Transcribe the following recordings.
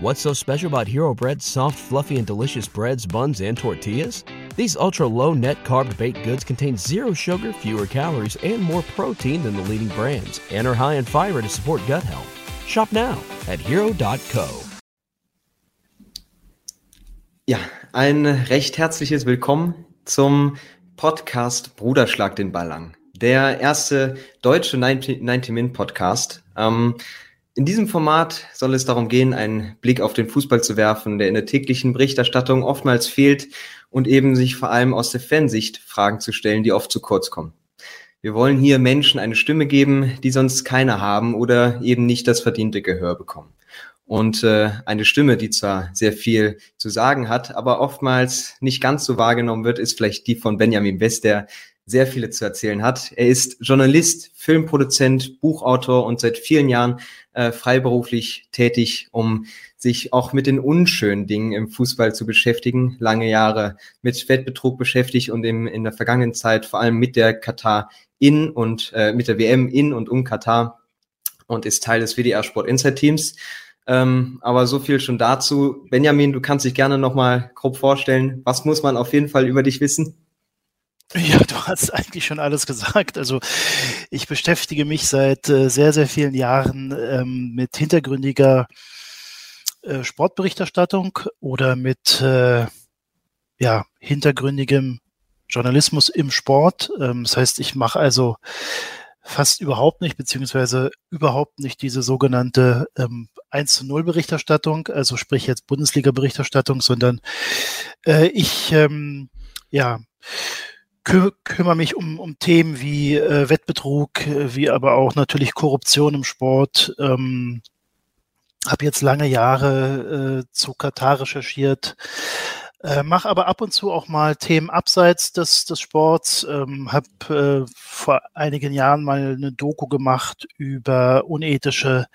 What's so special about Hero Bread's soft, fluffy, and delicious breads, buns, and tortillas? These ultra low net carb baked goods contain zero sugar, fewer calories, and more protein than the leading brands, and are high in fiber to support gut health. Shop now at hero.co. Ja, ein recht herzliches Willkommen zum Podcast Bruderschlag den Ball an. Der erste deutsche 90-Min-Podcast. Ähm, in diesem Format soll es darum gehen, einen Blick auf den Fußball zu werfen, der in der täglichen Berichterstattung oftmals fehlt und eben sich vor allem aus der Fansicht Fragen zu stellen, die oft zu kurz kommen. Wir wollen hier Menschen eine Stimme geben, die sonst keine haben oder eben nicht das verdiente Gehör bekommen. Und äh, eine Stimme, die zwar sehr viel zu sagen hat, aber oftmals nicht ganz so wahrgenommen wird, ist vielleicht die von Benjamin West, der sehr viele zu erzählen hat. Er ist Journalist, Filmproduzent, Buchautor und seit vielen Jahren äh, freiberuflich tätig, um sich auch mit den unschönen Dingen im Fußball zu beschäftigen. Lange Jahre mit Wettbetrug beschäftigt und im, in der vergangenen Zeit vor allem mit der Katar in und äh, mit der WM in und um Katar und ist Teil des WDR Sport Insight Teams. Ähm, aber so viel schon dazu. Benjamin, du kannst dich gerne nochmal grob vorstellen. Was muss man auf jeden Fall über dich wissen? Ja, du hast eigentlich schon alles gesagt. Also ich beschäftige mich seit äh, sehr, sehr vielen Jahren ähm, mit hintergründiger äh, Sportberichterstattung oder mit äh, ja, hintergründigem Journalismus im Sport. Ähm, das heißt, ich mache also fast überhaupt nicht, beziehungsweise überhaupt nicht diese sogenannte ähm, 1 zu 0 Berichterstattung, also sprich jetzt Bundesliga-Berichterstattung, sondern äh, ich ähm, ja kü kümmere mich um, um Themen wie äh, Wettbetrug, äh, wie aber auch natürlich Korruption im Sport. Ähm, habe jetzt lange Jahre äh, zu Katar recherchiert, äh, mache aber ab und zu auch mal Themen abseits des, des Sports. Ähm, habe äh, vor einigen Jahren mal eine Doku gemacht über unethische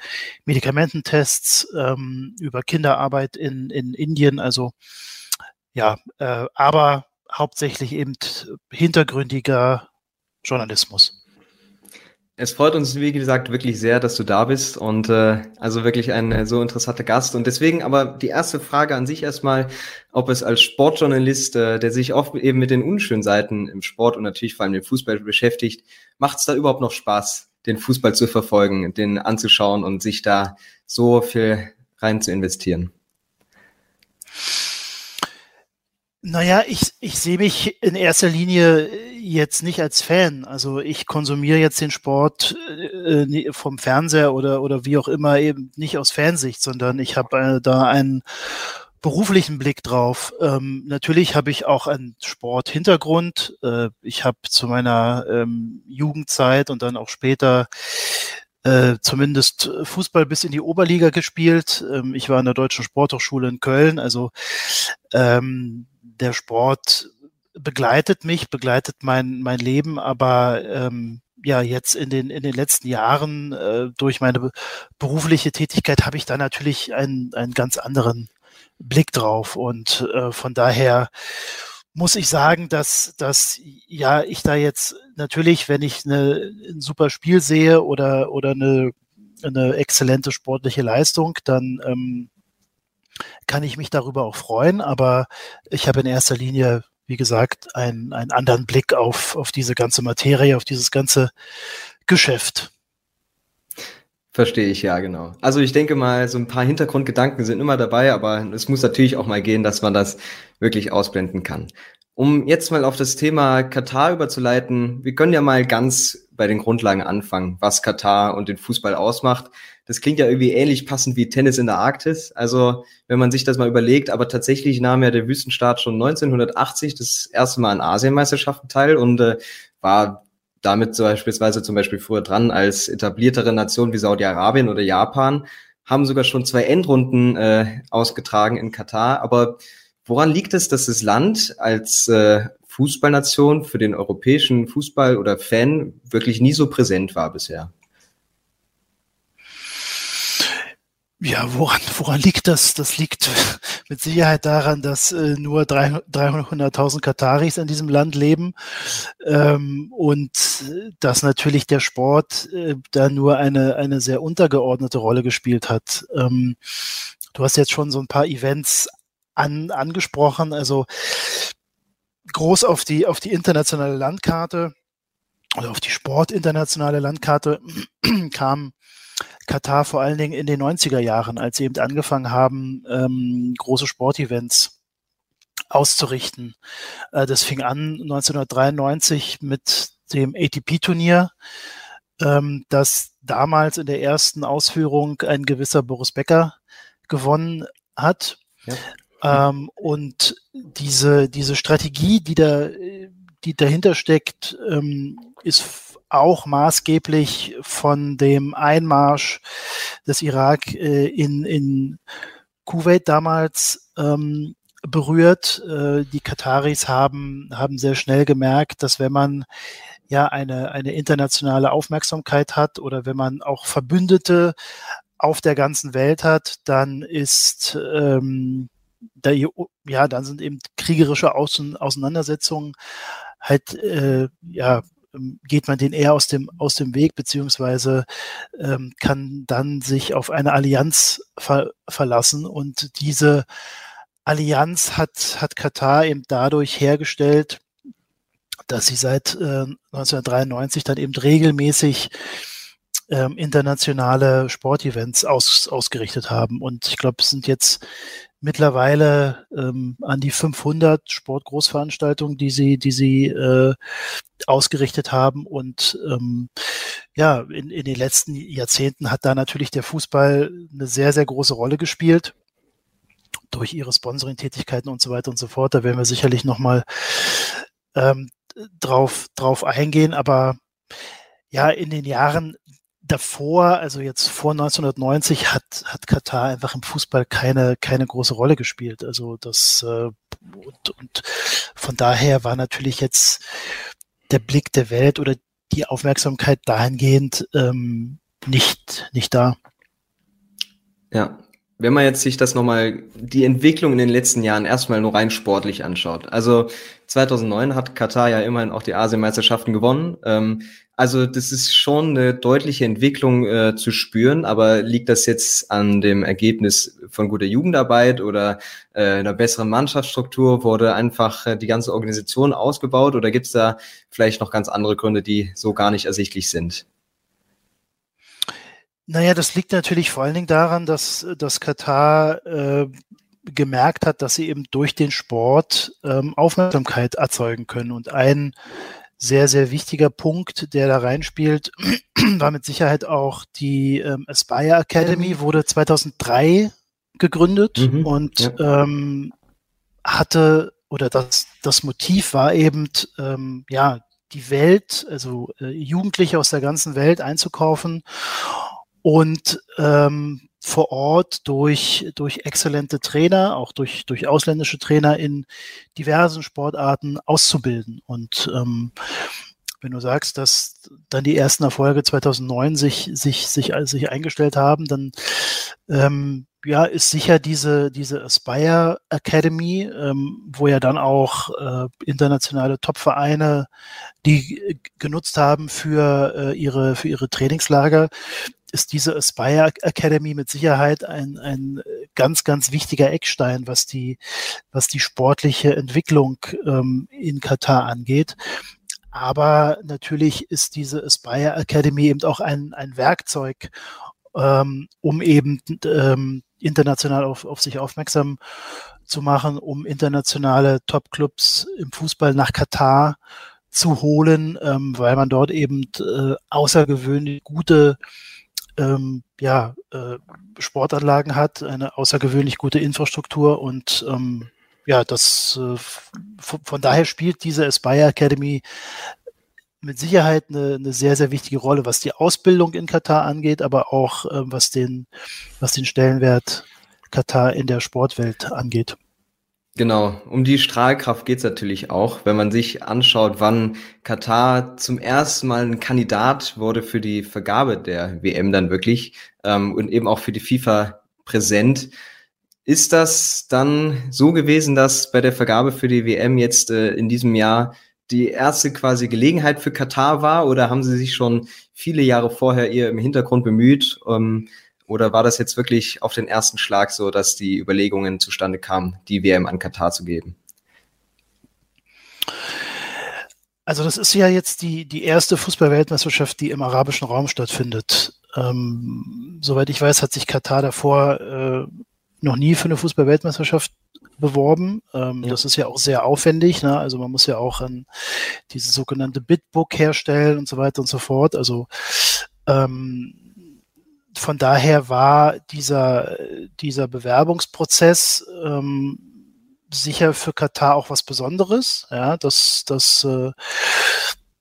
Medikamententests, ähm, über Kinderarbeit in, in Indien. Also ja, äh, aber hauptsächlich eben hintergründiger Journalismus. Es freut uns, wie gesagt, wirklich sehr, dass du da bist und äh, also wirklich ein äh, so interessanter Gast. Und deswegen aber die erste Frage an sich erstmal, ob es als Sportjournalist, äh, der sich oft eben mit den unschönen Seiten im Sport und natürlich vor allem dem Fußball beschäftigt, macht es da überhaupt noch Spaß, den Fußball zu verfolgen, den anzuschauen und sich da so viel rein zu investieren? Naja, ich, ich sehe mich in erster Linie jetzt nicht als Fan. Also ich konsumiere jetzt den Sport äh, vom Fernseher oder, oder wie auch immer eben nicht aus Fansicht, sondern ich habe äh, da einen beruflichen Blick drauf. Ähm, natürlich habe ich auch einen Sporthintergrund. Äh, ich habe zu meiner ähm, Jugendzeit und dann auch später äh, zumindest Fußball bis in die Oberliga gespielt. Ähm, ich war in der Deutschen Sporthochschule in Köln, also ähm, der Sport begleitet mich, begleitet mein, mein Leben, aber ähm, ja, jetzt in den, in den letzten Jahren äh, durch meine berufliche Tätigkeit habe ich da natürlich einen, einen ganz anderen Blick drauf. Und äh, von daher muss ich sagen, dass, dass ja, ich da jetzt natürlich, wenn ich eine, ein super Spiel sehe oder, oder eine, eine exzellente sportliche Leistung, dann ähm, kann ich mich darüber auch freuen, aber ich habe in erster Linie, wie gesagt, einen, einen anderen Blick auf, auf diese ganze Materie, auf dieses ganze Geschäft. Verstehe ich, ja, genau. Also ich denke mal, so ein paar Hintergrundgedanken sind immer dabei, aber es muss natürlich auch mal gehen, dass man das wirklich ausblenden kann. Um jetzt mal auf das Thema Katar überzuleiten, wir können ja mal ganz bei den Grundlagen anfangen, was Katar und den Fußball ausmacht. Das klingt ja irgendwie ähnlich passend wie Tennis in der Arktis. Also, wenn man sich das mal überlegt, aber tatsächlich nahm ja der Wüstenstaat schon 1980 das erste Mal an Asienmeisterschaften teil und äh, war damit beispielsweise zum Beispiel früher dran als etabliertere Nation wie Saudi-Arabien oder Japan, haben sogar schon zwei Endrunden äh, ausgetragen in Katar. Aber woran liegt es, dass das Land als äh, Fußballnation für den europäischen Fußball oder Fan wirklich nie so präsent war bisher? Ja, woran, woran liegt das? Das liegt mit Sicherheit daran, dass äh, nur 300.000 Kataris in diesem Land leben ähm, und dass natürlich der Sport äh, da nur eine, eine sehr untergeordnete Rolle gespielt hat. Ähm, du hast jetzt schon so ein paar Events an, angesprochen, also groß auf die, auf die internationale Landkarte oder auf die sportinternationale Landkarte kam Katar vor allen Dingen in den 90er Jahren, als sie eben angefangen haben, ähm, große Sportevents auszurichten. Äh, das fing an 1993 mit dem ATP-Turnier, ähm, das damals in der ersten Ausführung ein gewisser Boris Becker gewonnen hat. Ja. Ähm, und diese, diese Strategie, die da, die dahinter steckt, ähm, ist auch maßgeblich von dem Einmarsch des Irak äh, in, in Kuwait damals ähm, berührt. Äh, die Kataris haben, haben sehr schnell gemerkt, dass wenn man ja eine, eine internationale Aufmerksamkeit hat oder wenn man auch Verbündete auf der ganzen Welt hat, dann ist ähm, da, ja, dann sind eben kriegerische Außen, Auseinandersetzungen halt äh, ja ähm, geht man den eher aus dem, aus dem Weg, beziehungsweise ähm, kann dann sich auf eine Allianz ver verlassen. Und diese Allianz hat, hat Katar eben dadurch hergestellt, dass sie seit äh, 1993 dann eben regelmäßig ähm, internationale Sportevents aus, ausgerichtet haben. Und ich glaube, es sind jetzt mittlerweile ähm, an die 500 Sportgroßveranstaltungen, die sie, die sie äh, ausgerichtet haben. Und ähm, ja, in, in den letzten Jahrzehnten hat da natürlich der Fußball eine sehr, sehr große Rolle gespielt durch ihre Sponsoring-Tätigkeiten und so weiter und so fort. Da werden wir sicherlich nochmal ähm, drauf, drauf eingehen. Aber ja, in den Jahren davor, also jetzt vor 1990, hat, hat Katar einfach im Fußball keine, keine große Rolle gespielt. Also das äh, und, und von daher war natürlich jetzt der Blick der Welt oder die Aufmerksamkeit dahingehend ähm, nicht, nicht da. Ja, wenn man jetzt sich das nochmal, die Entwicklung in den letzten Jahren erstmal nur rein sportlich anschaut. Also 2009 hat Katar ja immerhin auch die Asienmeisterschaften gewonnen. Ähm, also das ist schon eine deutliche Entwicklung äh, zu spüren, aber liegt das jetzt an dem Ergebnis von guter Jugendarbeit oder äh, einer besseren Mannschaftsstruktur? Wurde einfach äh, die ganze Organisation ausgebaut oder gibt es da vielleicht noch ganz andere Gründe, die so gar nicht ersichtlich sind? Naja, das liegt natürlich vor allen Dingen daran, dass, dass Katar äh, gemerkt hat, dass sie eben durch den Sport ähm, Aufmerksamkeit erzeugen können. Und ein sehr, sehr wichtiger Punkt, der da reinspielt, war mit Sicherheit auch die ähm, Aspire Academy, wurde 2003 gegründet mhm, und ja. ähm, hatte, oder das, das Motiv war eben, ähm, ja, die Welt, also äh, Jugendliche aus der ganzen Welt einzukaufen und ähm, vor Ort durch, durch exzellente Trainer, auch durch, durch ausländische Trainer in diversen Sportarten auszubilden. Und ähm, wenn du sagst, dass dann die ersten Erfolge 2009 sich, sich, sich, sich eingestellt haben, dann ähm, ja, ist sicher diese, diese Aspire Academy, ähm, wo ja dann auch äh, internationale Topvereine die genutzt haben für äh, ihre, für ihre Trainingslager, ist diese Aspire Academy mit Sicherheit ein, ein ganz, ganz wichtiger Eckstein, was die, was die sportliche Entwicklung ähm, in Katar angeht. Aber natürlich ist diese Aspire Academy eben auch ein, ein Werkzeug, ähm, um eben ähm, international auf, auf sich aufmerksam zu machen, um internationale Top-Clubs im Fußball nach Katar zu holen, ähm, weil man dort eben äh, außergewöhnlich gute ähm, ja, äh, Sportanlagen hat, eine außergewöhnlich gute Infrastruktur und ähm, ja, das äh, von daher spielt diese Aspire Academy mit Sicherheit eine, eine, sehr, sehr wichtige Rolle, was die Ausbildung in Katar angeht, aber auch äh, was, den, was den Stellenwert Katar in der Sportwelt angeht. Genau, um die Strahlkraft geht's natürlich auch, wenn man sich anschaut, wann Katar zum ersten Mal ein Kandidat wurde für die Vergabe der WM dann wirklich ähm, und eben auch für die FIFA präsent. Ist das dann so gewesen, dass bei der Vergabe für die WM jetzt äh, in diesem Jahr die erste quasi Gelegenheit für Katar war oder haben sie sich schon viele Jahre vorher eher im Hintergrund bemüht, ähm, Oder war das jetzt wirklich auf den ersten Schlag so, dass die Überlegungen zustande kamen, die WM an Katar zu geben? Also das ist ja jetzt die, die erste Fußballweltmeisterschaft, die im arabischen Raum stattfindet. Ähm, soweit ich weiß, hat sich Katar davor äh, noch nie für eine Fußballweltmeisterschaft beworben. Ähm, ja. Das ist ja auch sehr aufwendig. Ne? Also man muss ja auch ein, dieses sogenannte Bitbook herstellen und so weiter und so fort. Also ähm, von daher war dieser, dieser Bewerbungsprozess ähm, sicher für Katar auch was Besonderes. Ja, das, das äh,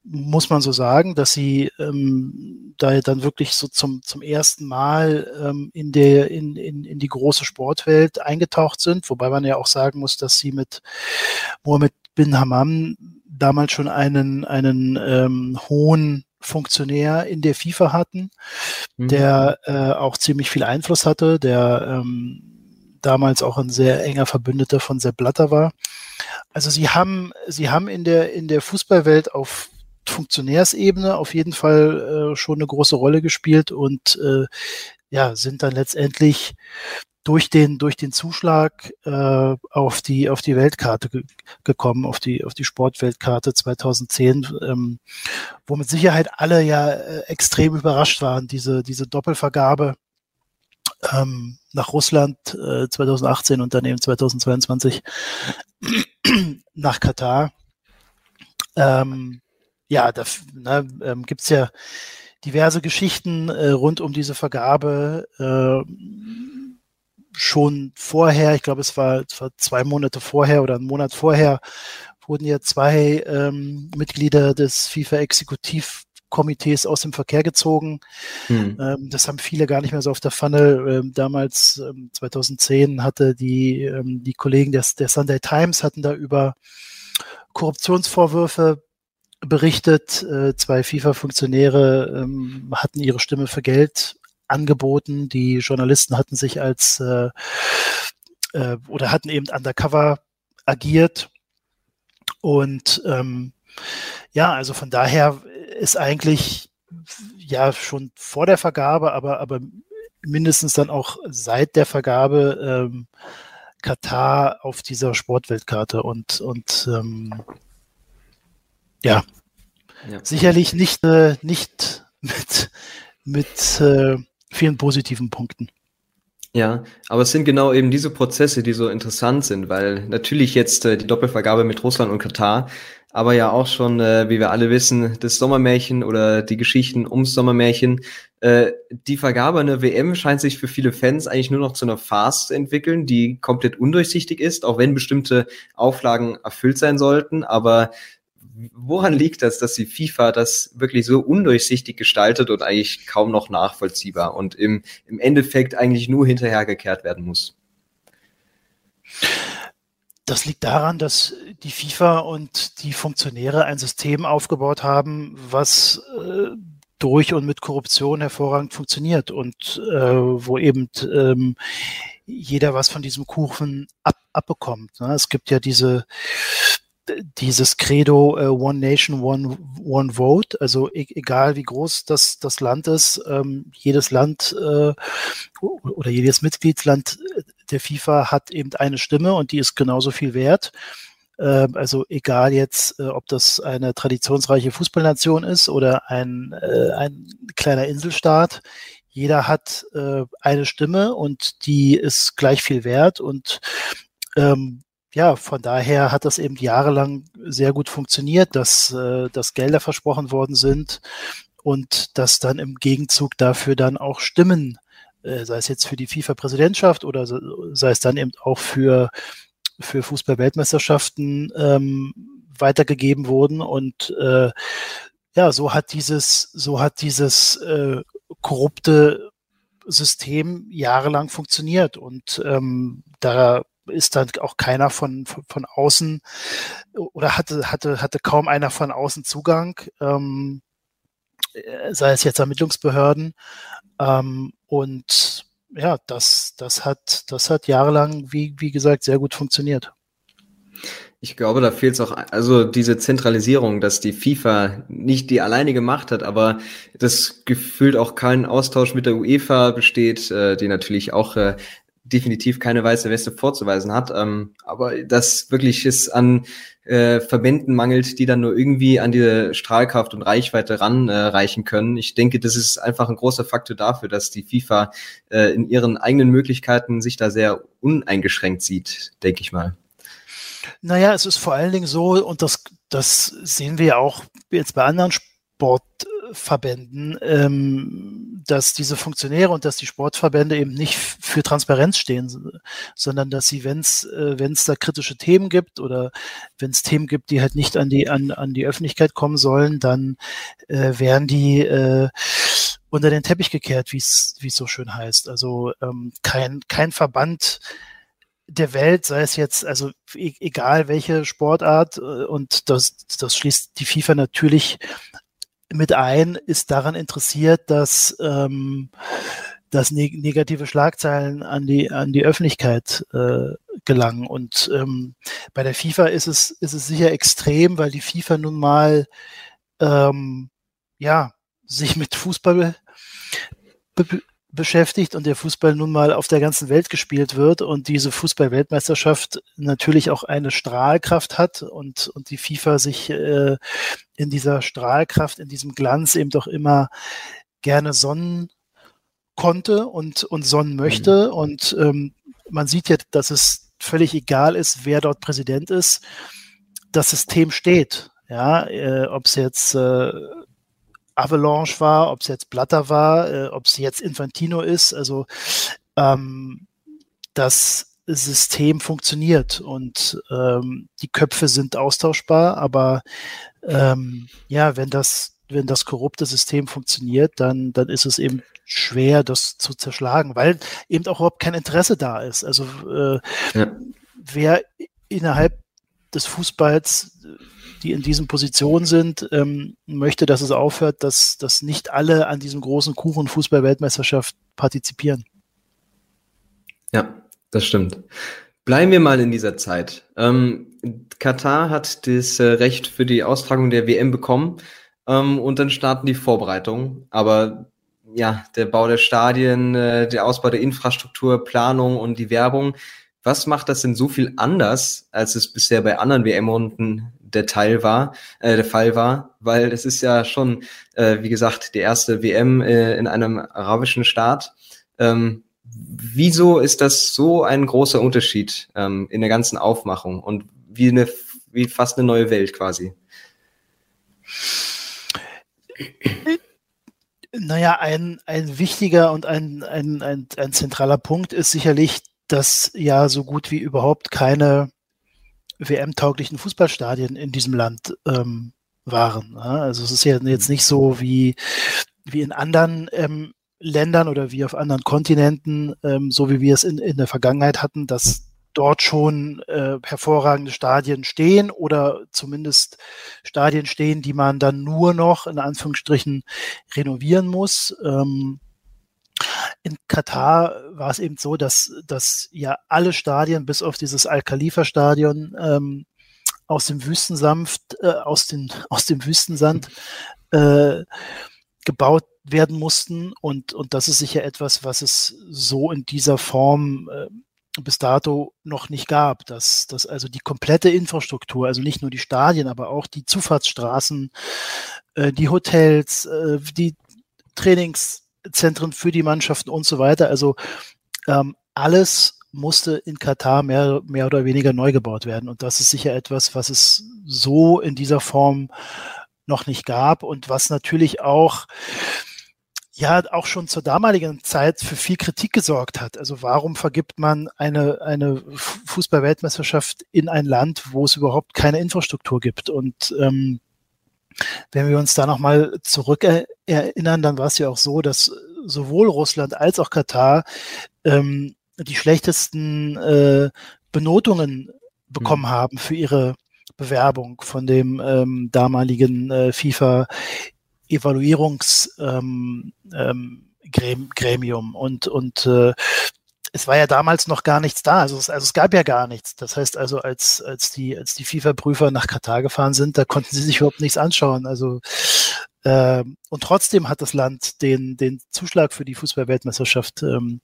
muss man so sagen, dass sie ähm, da dann wirklich so zum, zum ersten Mal ähm, in, der, in, in, in die große Sportwelt eingetaucht sind, wobei man ja auch sagen muss, dass sie mit Mohammed bin Hammam damals schon einen, einen ähm, hohen Funktionär in der FIFA hatten, mhm. der äh, auch ziemlich viel Einfluss hatte, der ähm, damals auch ein sehr enger Verbündeter von Sepp Blatter war. Also sie haben, sie haben in der, in der Fußballwelt auf Funktionärsebene auf jeden Fall äh, schon eine große Rolle gespielt und äh, ja, sind dann letztendlich durch den, durch den Zuschlag äh, auf, die, auf die Weltkarte ge gekommen, auf die, auf die Sportweltkarte 2010, ähm, wo mit Sicherheit alle ja äh, extrem überrascht waren, diese, diese Doppelvergabe ähm, nach Russland äh, 2018 und dann eben 2022 nach Katar. Ähm, ja, da ne, ähm, gibt ja diverse Geschichten äh, rund um diese Vergabe. Äh, schon vorher, ich glaube, es war, es war zwei Monate vorher oder einen Monat vorher, wurden ja zwei ähm, Mitglieder des FIFA-Exekutivkomitees aus dem Verkehr gezogen. Hm. Ähm, das haben viele gar nicht mehr so auf der Pfanne. Ähm, damals, ähm, 2010, hatte die, ähm, die Kollegen des, der Sunday Times hatten da über Korruptionsvorwürfe berichtet. Äh, zwei FIFA-Funktionäre ähm, hatten ihre Stimme für Geld angeboten. Die Journalisten hatten sich als äh, äh, oder hatten eben undercover agiert. Und ähm, ja, also von daher ist eigentlich ja schon vor der Vergabe, aber, aber mindestens dann auch seit der Vergabe ähm, Katar auf dieser Sportweltkarte und, und ähm, ja, ja, sicherlich nicht, äh, nicht mit, mit äh, vielen positiven Punkten. Ja, aber es sind genau eben diese Prozesse, die so interessant sind, weil natürlich jetzt äh, die Doppelvergabe mit Russland und Katar, aber ja auch schon, äh, wie wir alle wissen, das Sommermärchen oder die Geschichten ums Sommermärchen. Äh, die Vergabe einer WM scheint sich für viele Fans eigentlich nur noch zu einer Farce zu entwickeln, die komplett undurchsichtig ist, auch wenn bestimmte Auflagen erfüllt sein sollten. Aber woran liegt das, dass die FIFA das wirklich so undurchsichtig gestaltet und eigentlich kaum noch nachvollziehbar und im, im Endeffekt eigentlich nur hinterhergekehrt werden muss? Das liegt daran, dass die FIFA und die Funktionäre ein System aufgebaut haben, was äh, durch und mit Korruption hervorragend funktioniert und äh, wo eben ähm, jeder was von diesem Kuchen ab, abbekommt. Ne? Es gibt ja diese dieses Credo äh, One Nation, One, One Vote, also e egal wie groß das, das Land ist, ähm, jedes Land äh, oder jedes Mitgliedsland der FIFA hat eben eine Stimme und die ist genauso viel wert. Äh, also egal jetzt, äh, ob das eine traditionsreiche Fußballnation ist oder ein, äh, ein kleiner Inselstaat, jeder hat äh, eine Stimme und die ist gleich viel wert und ähm, ja, von daher hat das eben jahrelang sehr gut funktioniert, dass, äh, dass Gelder versprochen worden sind und dass dann im Gegenzug dafür dann auch Stimmen, äh, sei es jetzt für die FIFA-Präsidentschaft oder sei es dann eben auch für, für Fußball-Weltmeisterschaften ähm, weitergegeben wurden. Und äh, ja, so hat dieses, so hat dieses äh, korrupte System jahrelang funktioniert. Und ähm, da ist dann auch keiner von, von, von außen oder hatte, hatte, hatte kaum einer von außen Zugang, ähm, äh, sei es jetzt Ermittlungsbehörden. Ähm, und ja, das, das hat, das hat jahrelang, wie, wie gesagt, sehr gut funktioniert. Ich glaube, da fehlt es auch, also diese Zentralisierung, dass die FIFA nicht die alleinige Macht hat, aber das gefühlt auch kein Austausch mit der UEFA besteht, äh, die natürlich auch äh, definitiv keine weiße Weste vorzuweisen hat. Ähm, aber das wirklich ist an äh, Verbänden mangelt, die dann nur irgendwie an diese Strahlkraft und Reichweite ranreichen äh, können. Ich denke, das ist einfach ein großer Faktor dafür, dass die FIFA äh, in ihren eigenen Möglichkeiten sich da sehr uneingeschränkt sieht, denke ich mal. Naja, es ist vor allen Dingen so, und das, das sehen wir ja auch jetzt bei anderen Sportverbänden, ähm, dass diese Funktionäre und dass die Sportverbände eben nicht für Transparenz stehen, sondern dass sie, wenn es äh, wenn's da kritische Themen gibt oder wenn es Themen gibt, die halt nicht an die, an, an die Öffentlichkeit kommen sollen, dann äh, werden die äh, unter den Teppich gekehrt, wie es so schön heißt. Also ähm, kein, kein Verband der Welt, sei es jetzt, also e egal welche Sportart, äh, und das, das schließt die FIFA natürlich mit ein, ist daran interessiert, dass, ähm, dass ne negative Schlagzeilen an die, an die Öffentlichkeit äh, gelangen. Und ähm, bei der FIFA ist es, ist es sicher extrem, weil die FIFA nun mal ähm, ja, sich mit Fußball beschäftigt und der Fußball nun mal auf der ganzen Welt gespielt wird und diese Fußball-Weltmeisterschaft natürlich auch eine Strahlkraft hat und, und die FIFA sich äh, in dieser Strahlkraft, in diesem Glanz eben doch immer gerne sonnen konnte und, und sonnen möchte. Mhm. Und ähm, man sieht ja, dass es völlig egal ist, wer dort Präsident ist. Das System steht. Ja, äh, ob es jetzt äh, Avalanche war, ob es jetzt Blatter war, äh, ob es jetzt Infantino ist. Also ähm, das System funktioniert und ähm, die Köpfe sind austauschbar, aber ähm, ja, wenn das, wenn das korrupte System funktioniert, dann, dann ist es eben schwer, das zu zerschlagen, weil eben auch überhaupt kein Interesse da ist. Also äh, ja. wer innerhalb des Fußballs die in diesen Positionen sind, ähm, möchte, dass es aufhört, dass, dass nicht alle an diesem großen Kuchen Fußball-Weltmeisterschaft partizipieren. Ja, das stimmt. Bleiben wir mal in dieser Zeit. Ähm, Katar hat das äh, Recht für die Austragung der WM bekommen ähm, und dann starten die Vorbereitungen. Aber ja, der Bau der Stadien, äh, der Ausbau der Infrastruktur, Planung und die Werbung. Was macht das denn so viel anders, als es bisher bei anderen WM-Runden der Teil war, äh, der Fall war, weil es ist ja schon, äh, wie gesagt, die erste WM äh, in einem arabischen Staat. Ähm, wieso ist das so ein großer Unterschied ähm, in der ganzen Aufmachung und wie eine, wie fast eine neue Welt quasi? Naja, ein, ein wichtiger und ein, ein, ein, ein zentraler Punkt ist sicherlich, dass ja so gut wie überhaupt keine WM-tauglichen Fußballstadien in diesem Land ähm, waren. Also es ist ja jetzt nicht so wie, wie in anderen ähm, Ländern oder wie auf anderen Kontinenten, ähm, so wie wir es in, in der Vergangenheit hatten, dass dort schon äh, hervorragende Stadien stehen oder zumindest Stadien stehen, die man dann nur noch in Anführungsstrichen renovieren muss. Ähm, in Katar war es eben so, dass, dass ja alle Stadien bis auf dieses Al-Khalifa-Stadion ähm, aus dem Wüstensanft, äh, aus, den, aus dem Wüstensand äh, gebaut werden mussten. Und, und das ist sicher etwas, was es so in dieser Form äh, bis dato noch nicht gab, dass, dass also die komplette Infrastruktur, also nicht nur die Stadien, aber auch die Zufahrtsstraßen, äh, die Hotels, äh, die Trainings, Zentren für die Mannschaften und so weiter. Also ähm, alles musste in Katar mehr, mehr oder weniger neu gebaut werden. Und das ist sicher etwas, was es so in dieser Form noch nicht gab und was natürlich auch ja auch schon zur damaligen Zeit für viel Kritik gesorgt hat. Also warum vergibt man eine, eine Fußball-Weltmeisterschaft in ein Land, wo es überhaupt keine Infrastruktur gibt? Und ähm, wenn wir uns da nochmal zurück erinnern, dann war es ja auch so, dass sowohl Russland als auch Katar ähm, die schlechtesten äh, Benotungen bekommen mhm. haben für ihre Bewerbung von dem ähm, damaligen äh, FIFA Evaluierungsgremium ähm, ähm, und und äh, es war ja damals noch gar nichts da. Also es, also es gab ja gar nichts. Das heißt also, als, als die, als die FIFA-Prüfer nach Katar gefahren sind, da konnten sie sich überhaupt nichts anschauen. Also äh, und trotzdem hat das Land den, den Zuschlag für die Fußball-Weltmeisterschaft ähm,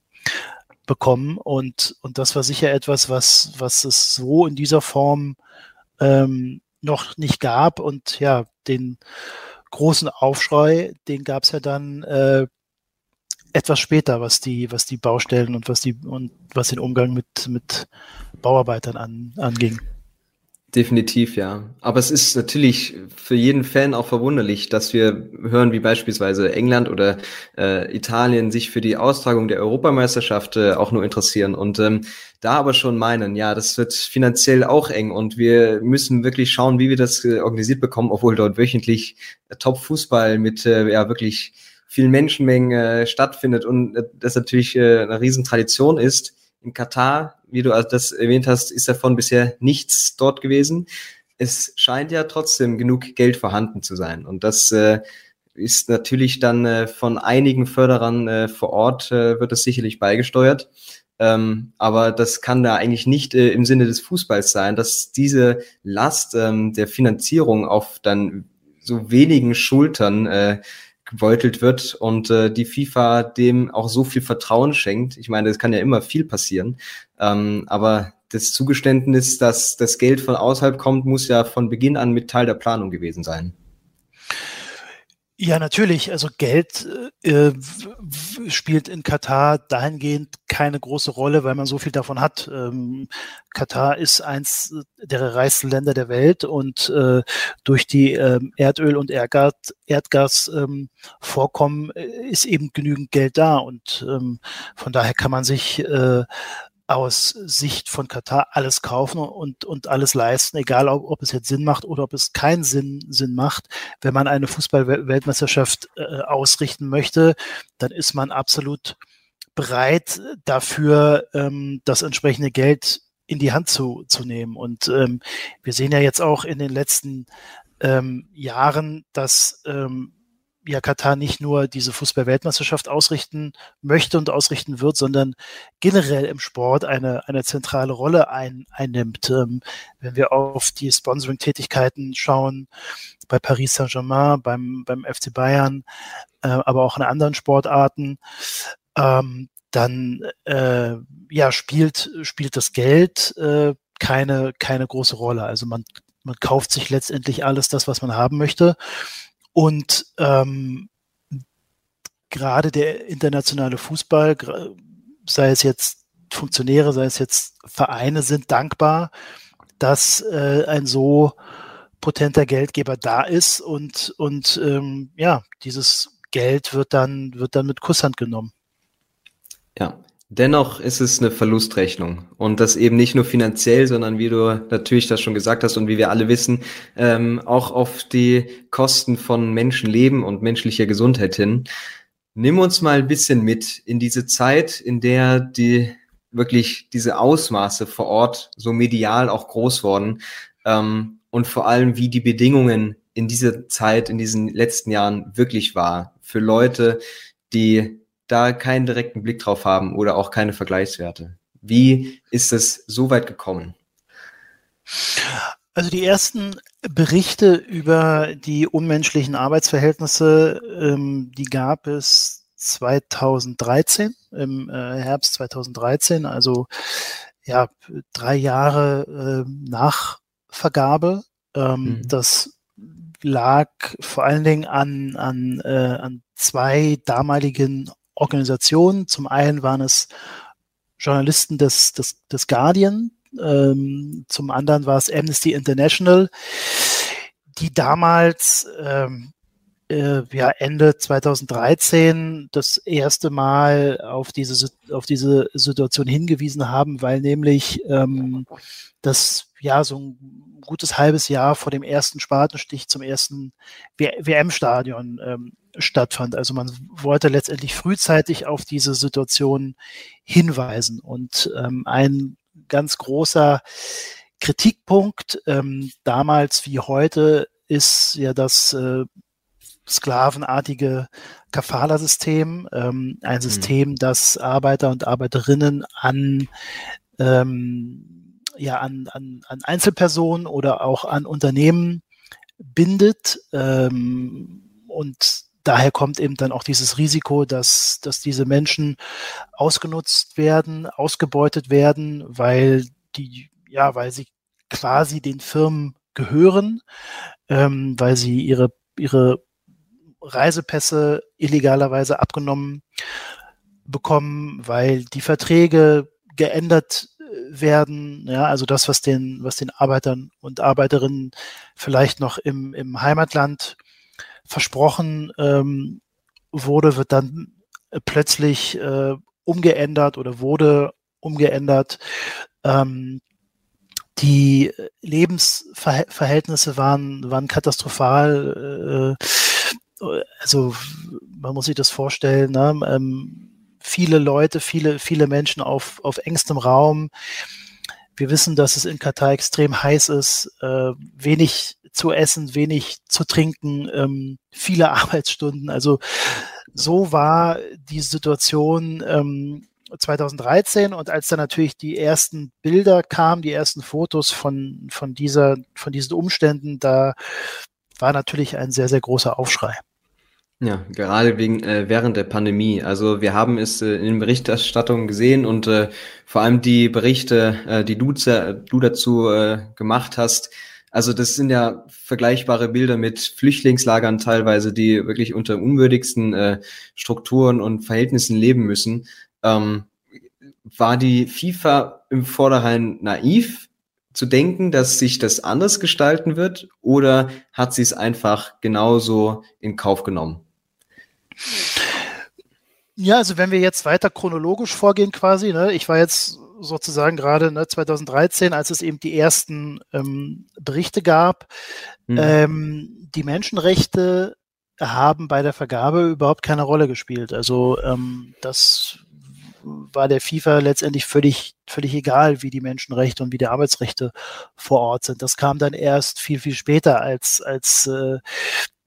bekommen. Und, und das war sicher etwas, was, was es so in dieser Form ähm, noch nicht gab. Und ja, den großen Aufschrei, den gab es ja dann äh, etwas später, was die, was die Baustellen und was die und was den Umgang mit, mit Bauarbeitern an, anging. Definitiv, ja. Aber es ist natürlich für jeden Fan auch verwunderlich, dass wir hören, wie beispielsweise England oder äh, Italien sich für die Austragung der Europameisterschaft äh, auch nur interessieren und ähm, da aber schon meinen, ja, das wird finanziell auch eng und wir müssen wirklich schauen, wie wir das äh, organisiert bekommen, obwohl dort wöchentlich Top-Fußball mit äh, ja wirklich vielen Menschenmengen äh, stattfindet und äh, das natürlich äh, eine Riesentradition ist. In Katar, wie du das erwähnt hast, ist davon bisher nichts dort gewesen. Es scheint ja trotzdem genug Geld vorhanden zu sein. Und das äh, ist natürlich dann äh, von einigen Förderern äh, vor Ort, äh, wird das sicherlich beigesteuert. Ähm, aber das kann da eigentlich nicht äh, im Sinne des Fußballs sein, dass diese Last ähm, der Finanzierung auf dann so wenigen Schultern äh, gebeutelt wird und äh, die FIFA dem auch so viel Vertrauen schenkt. Ich meine, es kann ja immer viel passieren, ähm, aber das Zugeständnis, dass das Geld von außerhalb kommt, muss ja von Beginn an mit Teil der Planung gewesen sein. Ja, natürlich. Also Geld äh, spielt in Katar dahingehend keine große Rolle, weil man so viel davon hat. Ähm, Katar ist eins der reichsten Länder der Welt und äh, durch die ähm, Erdöl- und Erdgas, Erdgasvorkommen ähm, ist eben genügend Geld da und ähm, von daher kann man sich äh, aus Sicht von Katar alles kaufen und, und alles leisten, egal ob, ob es jetzt Sinn macht oder ob es keinen Sinn, Sinn macht. Wenn man eine Fußball-Weltmeisterschaft äh, ausrichten möchte, dann ist man absolut bereit dafür, ähm, das entsprechende Geld in die Hand zu, zu nehmen. Und ähm, wir sehen ja jetzt auch in den letzten ähm, Jahren, dass ähm, ja Katar nicht nur diese Fußball-Weltmeisterschaft ausrichten möchte und ausrichten wird, sondern generell im Sport eine, eine zentrale Rolle ein, einnimmt. Ähm, wenn wir auf die Sponsoring-Tätigkeiten schauen, bei Paris Saint-Germain, beim, beim FC Bayern, äh, aber auch in anderen Sportarten, ähm, dann äh, ja, spielt, spielt das Geld äh, keine, keine große Rolle. Also man, man kauft sich letztendlich alles das, was man haben möchte. Und ähm, gerade der internationale Fußball, sei es jetzt Funktionäre, sei es jetzt Vereine, sind dankbar, dass äh, ein so potenter Geldgeber da ist und, und ähm, ja, dieses Geld wird dann, wird dann mit Kusshand genommen. Ja, Dennoch ist es eine Verlustrechnung und das eben nicht nur finanziell, sondern wie du natürlich das schon gesagt hast und wie wir alle wissen, ähm, auch auf die Kosten von Menschenleben und menschlicher Gesundheit hin. Nimm uns mal ein bisschen mit in diese Zeit, in der die wirklich diese Ausmaße vor Ort so medial auch groß wurden ähm, und vor allem wie die Bedingungen in dieser Zeit, in diesen letzten Jahren wirklich war für Leute, die da keinen direkten Blick drauf haben oder auch keine Vergleichswerte. Wie ist es so weit gekommen? Also die ersten Berichte über die unmenschlichen Arbeitsverhältnisse, ähm, die gab es 2013, im äh, Herbst 2013, also ja, drei Jahre äh, nach Vergabe. Ähm, mhm. Das lag vor allen Dingen an, an, äh, an zwei damaligen Organisationen. Zum einen waren es Journalisten des, des, des Guardian, ähm, zum anderen war es Amnesty International, die damals ähm, äh, ja, Ende 2013 das erste Mal auf diese, auf diese Situation hingewiesen haben, weil nämlich ähm, das ja so ein gutes halbes Jahr vor dem ersten Spatenstich zum ersten WM-Stadion stattfand. Also man wollte letztendlich frühzeitig auf diese Situation hinweisen. Und ähm, ein ganz großer Kritikpunkt ähm, damals wie heute ist ja, dass äh, sklavenartige Kafala-System, ähm, ein mhm. System, das Arbeiter und Arbeiterinnen an ähm, ja an, an, an Einzelpersonen oder auch an Unternehmen bindet ähm, und daher kommt eben dann auch dieses Risiko, dass, dass diese Menschen ausgenutzt werden, ausgebeutet werden, weil die, ja, weil sie quasi den Firmen gehören, ähm, weil sie ihre, ihre Reisepässe illegalerweise abgenommen bekommen, weil die Verträge geändert äh, werden, ja, also das, was den, was den Arbeitern und Arbeiterinnen vielleicht noch im, im Heimatland versprochen ähm, wurde, wird dann plötzlich äh, umgeändert oder wurde umgeändert. Ähm, die Lebensverhältnisse waren, waren katastrophal. Äh, also man muss sich das vorstellen. Ne? Ähm, viele Leute, viele, viele Menschen auf, auf engstem Raum. Wir wissen, dass es in Katar extrem heiß ist, äh, wenig zu essen, wenig zu trinken, ähm, viele Arbeitsstunden. Also so war die Situation ähm, 2013 und als dann natürlich die ersten Bilder kamen, die ersten Fotos von, von, dieser, von diesen Umständen, da war natürlich ein sehr, sehr großer Aufschrei. Ja, gerade wegen äh, während der Pandemie. Also wir haben es äh, in den Berichterstattungen gesehen und äh, vor allem die Berichte, äh, die du, du dazu äh, gemacht hast, also das sind ja vergleichbare Bilder mit Flüchtlingslagern teilweise, die wirklich unter unwürdigsten äh, Strukturen und Verhältnissen leben müssen. Ähm, war die FIFA im Vorderhein naiv zu denken, dass sich das anders gestalten wird oder hat sie es einfach genauso in Kauf genommen? Ja, also wenn wir jetzt weiter chronologisch vorgehen quasi, ne, ich war jetzt sozusagen gerade ne, 2013, als es eben die ersten ähm, Berichte gab. Mhm. Ähm, die Menschenrechte haben bei der Vergabe überhaupt keine Rolle gespielt. Also ähm, das war der FIFA letztendlich völlig, völlig egal, wie die Menschenrechte und wie die Arbeitsrechte vor Ort sind. Das kam dann erst viel, viel später, als, als äh,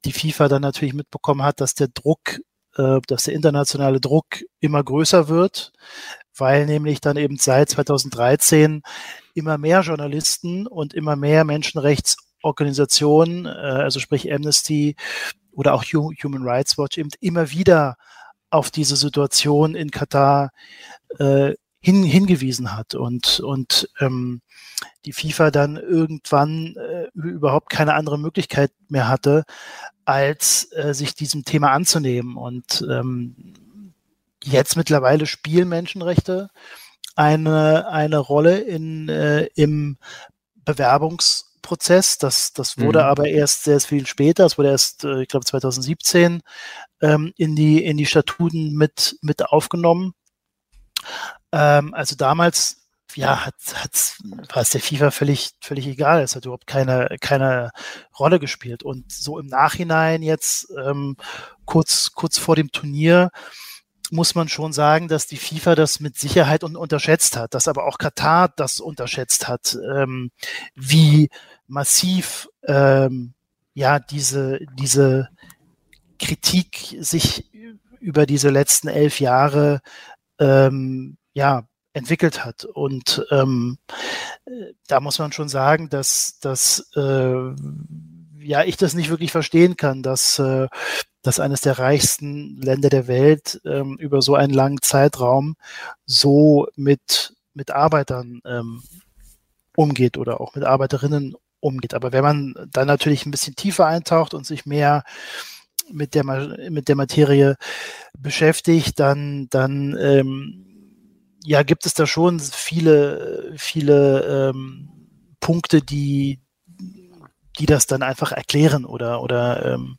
die FIFA dann natürlich mitbekommen hat, dass der Druck, äh, dass der internationale Druck immer größer wird weil nämlich dann eben seit 2013 immer mehr Journalisten und immer mehr Menschenrechtsorganisationen, äh, also sprich Amnesty oder auch Human Rights Watch, eben immer wieder auf diese Situation in Katar äh, hin, hingewiesen hat und, und ähm, die FIFA dann irgendwann äh, überhaupt keine andere Möglichkeit mehr hatte, als äh, sich diesem Thema anzunehmen. Und ähm, jetzt mittlerweile spielen Menschenrechte eine, eine Rolle in, äh, im Bewerbungsprozess. Das, das wurde mhm. aber erst sehr viel später, es wurde erst, äh, ich glaube, 2017 ähm, in, die, in die Statuten mit, mit aufgenommen. Ähm, also damals ja, hat, hat, war es der FIFA völlig, völlig egal. Es hat überhaupt keine, keine Rolle gespielt. Und so im Nachhinein jetzt, ähm, kurz, kurz vor dem Turnier, muss man schon sagen, dass die FIFA das mit Sicherheit un unterschätzt hat, dass aber auch Katar das unterschätzt hat, ähm, wie massiv ähm, ja diese, diese Kritik sich über diese letzten elf Jahre ähm, ja entwickelt hat. Und ähm, da muss man schon sagen, dass, dass äh, ja ich das nicht wirklich verstehen kann, dass äh, dass eines der reichsten Länder der Welt ähm, über so einen langen Zeitraum so mit, mit Arbeitern ähm, umgeht oder auch mit Arbeiterinnen umgeht. Aber wenn man dann natürlich ein bisschen tiefer eintaucht und sich mehr mit der, mit der Materie beschäftigt, dann, dann ähm, ja, gibt es da schon viele, viele ähm, Punkte, die, die das dann einfach erklären oder, oder, ähm,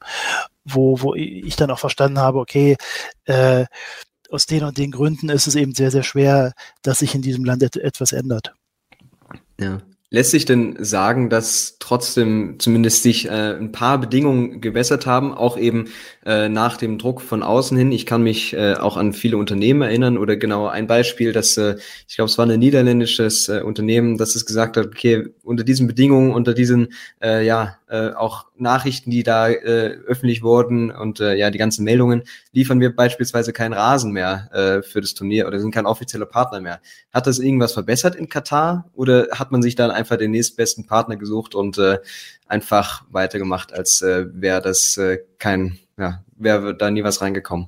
wo, wo ich dann auch verstanden habe, okay, äh, aus den und den Gründen ist es eben sehr, sehr schwer, dass sich in diesem Land et etwas ändert. Ja. Lässt sich denn sagen, dass trotzdem zumindest sich äh, ein paar Bedingungen gewässert haben, auch eben äh, nach dem Druck von außen hin? Ich kann mich äh, auch an viele Unternehmen erinnern oder genau ein Beispiel, dass äh, ich glaube, es war ein niederländisches äh, Unternehmen, das es gesagt hat, okay, unter diesen Bedingungen, unter diesen äh, ja, äh, auch Nachrichten, die da äh, öffentlich wurden und äh, ja, die ganzen Meldungen, liefern wir beispielsweise keinen Rasen mehr äh, für das Turnier oder sind kein offizieller Partner mehr. Hat das irgendwas verbessert in Katar oder hat man sich dann einfach den nächstbesten Partner gesucht und äh, einfach weitergemacht, als äh, wäre das äh, kein, ja, wäre da nie was reingekommen?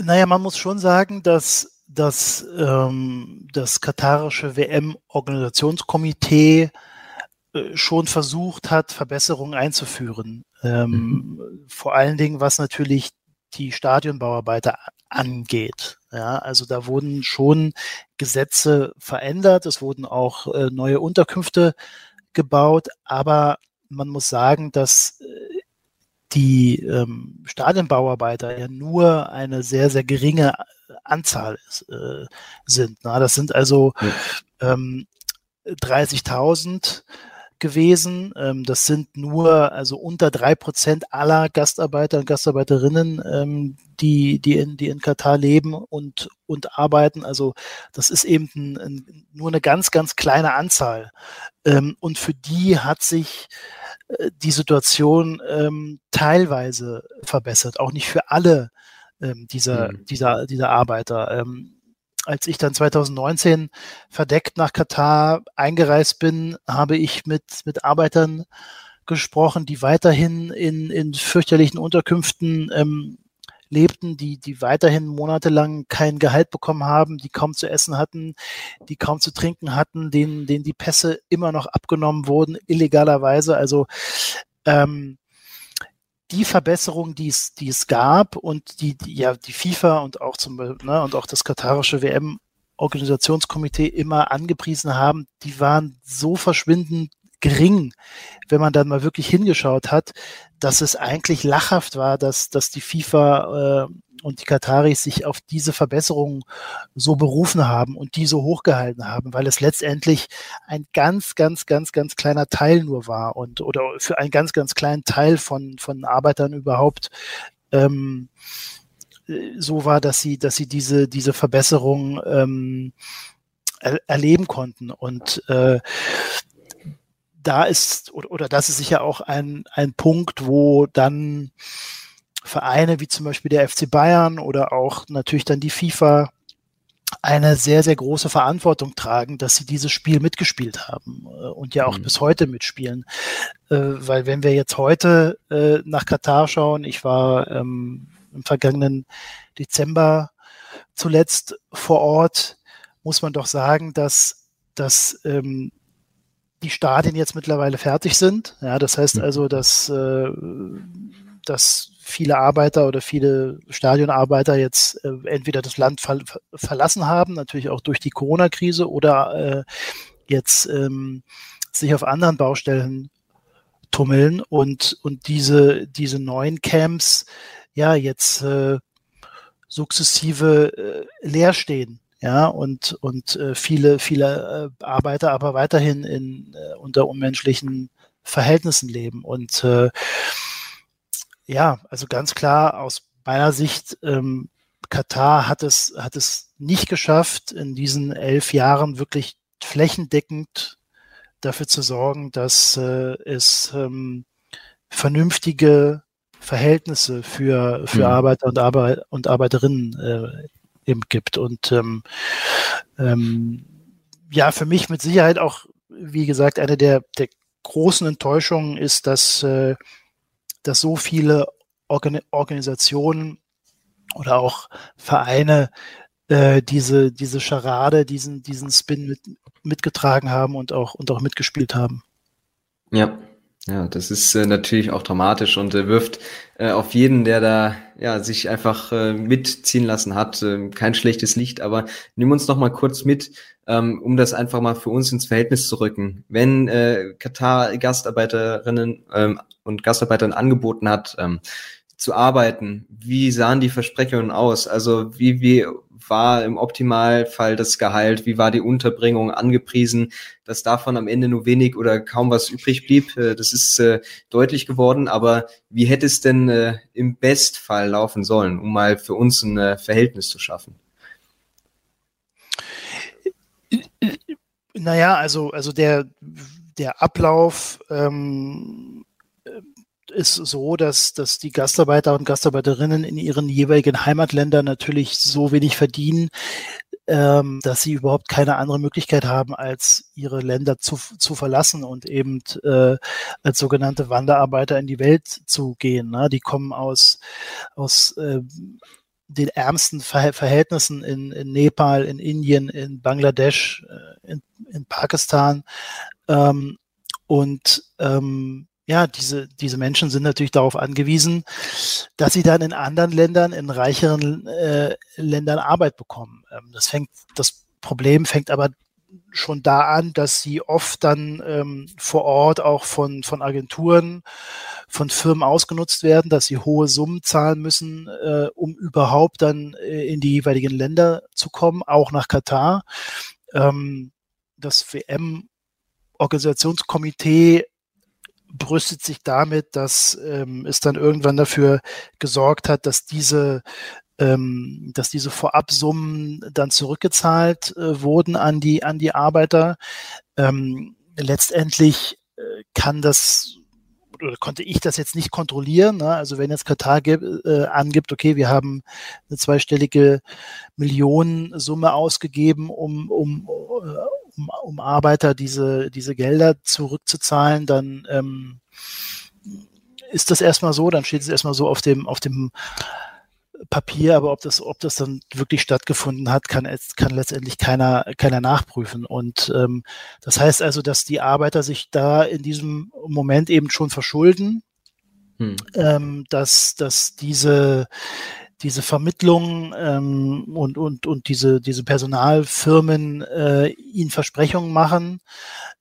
Naja, man muss schon sagen, dass dass ähm, das katarische WM-Organisationskomitee äh, schon versucht hat, Verbesserungen einzuführen. Ähm, mhm. Vor allen Dingen, was natürlich die Stadionbauarbeiter angeht. Ja, also da wurden schon Gesetze verändert, es wurden auch äh, neue Unterkünfte gebaut, aber man muss sagen, dass äh, die ähm, Stadionbauarbeiter ja nur eine sehr, sehr geringe Anzahl äh, sind. Na, das sind also ja. ähm, 30.000 gewesen. Ähm, das sind nur also unter drei Prozent aller Gastarbeiter und Gastarbeiterinnen, ähm, die, die, in, die in Katar leben und, und arbeiten. Also das ist eben ein, ein, nur eine ganz, ganz kleine Anzahl. Ähm, und für die hat sich äh, die Situation ähm, teilweise verbessert, auch nicht für alle ähm, dieser, mhm. dieser, dieser Arbeiter. Ähm, als ich dann 2019 verdeckt nach Katar eingereist bin, habe ich mit, mit Arbeitern gesprochen, die weiterhin in, in fürchterlichen Unterkünften ähm, lebten, die, die weiterhin monatelang kein Gehalt bekommen haben, die kaum zu essen hatten, die kaum zu trinken hatten, denen, denen die Pässe immer noch abgenommen wurden, illegalerweise. Also ähm, die Verbesserung, die es, die es gab und die, die ja die FIFA und auch zum ne, und auch das katarische WM Organisationskomitee immer angepriesen haben, die waren so verschwindend gering, wenn man dann mal wirklich hingeschaut hat, dass es eigentlich lachhaft war, dass, dass die FIFA äh, und die Kataris sich auf diese Verbesserungen so berufen haben und die so hochgehalten haben, weil es letztendlich ein ganz, ganz, ganz, ganz kleiner Teil nur war und oder für einen ganz, ganz kleinen Teil von, von Arbeitern überhaupt ähm, so war, dass sie, dass sie diese, diese Verbesserung ähm, er, erleben konnten. Und äh, da ist, oder, oder das ist sicher auch ein, ein Punkt, wo dann Vereine wie zum Beispiel der FC Bayern oder auch natürlich dann die FIFA eine sehr, sehr große Verantwortung tragen, dass sie dieses Spiel mitgespielt haben äh, und ja auch mhm. bis heute mitspielen. Äh, weil wenn wir jetzt heute äh, nach Katar schauen, ich war ähm, im vergangenen Dezember zuletzt vor Ort, muss man doch sagen, dass, dass ähm, die Stadien jetzt mittlerweile fertig sind. Ja, das heißt mhm. also, dass, äh, dass viele Arbeiter oder viele Stadionarbeiter jetzt äh, entweder das Land ver verlassen haben, natürlich auch durch die Corona-Krise, oder äh, jetzt ähm, sich auf anderen Baustellen tummeln und, und diese, diese neuen Camps ja jetzt äh, sukzessive äh, leer stehen ja, und, und äh, viele, viele äh, Arbeiter aber weiterhin in, äh, unter unmenschlichen Verhältnissen leben. Und äh, ja, also ganz klar aus meiner Sicht, ähm, Katar hat es, hat es nicht geschafft, in diesen elf Jahren wirklich flächendeckend dafür zu sorgen, dass äh, es ähm, vernünftige Verhältnisse für, für mhm. Arbeiter und, Arbeit, und Arbeiterinnen äh, eben gibt. Und ähm, ähm, ja, für mich mit Sicherheit auch, wie gesagt, eine der, der großen Enttäuschungen ist, dass, äh, dass so viele Organ Organisationen oder auch Vereine äh, diese, diese Scharade, diesen, diesen Spin mit, mitgetragen haben und auch, und auch mitgespielt haben. Ja, ja, das ist äh, natürlich auch dramatisch und äh, wirft äh, auf jeden, der da ja sich einfach äh, mitziehen lassen hat, äh, kein schlechtes Licht. Aber nimm uns noch mal kurz mit, ähm, um das einfach mal für uns ins Verhältnis zu rücken. Wenn äh, Katar Gastarbeiterinnen ähm, und Gastarbeitern angeboten hat, ähm, zu arbeiten, wie sahen die Versprechungen aus? Also wie, wie war im Optimalfall das Gehalt? Wie war die Unterbringung angepriesen? Dass davon am Ende nur wenig oder kaum was übrig blieb, äh, das ist äh, deutlich geworden. Aber wie hätte es denn äh, im Bestfall laufen sollen, um mal für uns ein Verhältnis zu schaffen? Naja, also, also der, der Ablauf ähm, ist so, dass, dass die Gastarbeiter und Gastarbeiterinnen in ihren jeweiligen Heimatländern natürlich so wenig verdienen, ähm, dass sie überhaupt keine andere Möglichkeit haben, als ihre Länder zu, zu verlassen und eben äh, als sogenannte Wanderarbeiter in die Welt zu gehen. Ne? Die kommen aus, aus äh, den ärmsten Ver Verhältnissen in, in Nepal, in Indien, in Bangladesch, äh, in, in Pakistan. Ähm, und ähm, ja, diese, diese Menschen sind natürlich darauf angewiesen, dass sie dann in anderen Ländern, in reicheren äh, Ländern Arbeit bekommen. Ähm, das fängt, das Problem fängt aber schon da an, dass sie oft dann ähm, vor Ort auch von, von Agenturen, von Firmen ausgenutzt werden, dass sie hohe Summen zahlen müssen, äh, um überhaupt dann äh, in die jeweiligen Länder zu kommen, auch nach Katar. Ähm, das WM-Organisationskomitee brüstet sich damit, dass ähm, es dann irgendwann dafür gesorgt hat, dass diese ähm, dass diese Vorabsummen dann zurückgezahlt äh, wurden an die an die Arbeiter. Ähm, letztendlich äh, kann das oder konnte ich das jetzt nicht kontrollieren. Ne? Also wenn jetzt Katar äh, angibt, okay, wir haben eine zweistellige Millionensumme ausgegeben, um, um, äh, um, um Arbeiter diese, diese Gelder zurückzuzahlen, dann ähm, ist das erstmal so, dann steht es erstmal so auf dem, auf dem Papier, aber ob das, ob das dann wirklich stattgefunden hat, kann, kann letztendlich keiner, keiner nachprüfen. Und ähm, das heißt also, dass die Arbeiter sich da in diesem Moment eben schon verschulden, hm. ähm, dass, dass diese, diese Vermittlung ähm, und, und, und diese, diese Personalfirmen äh, ihnen Versprechungen machen.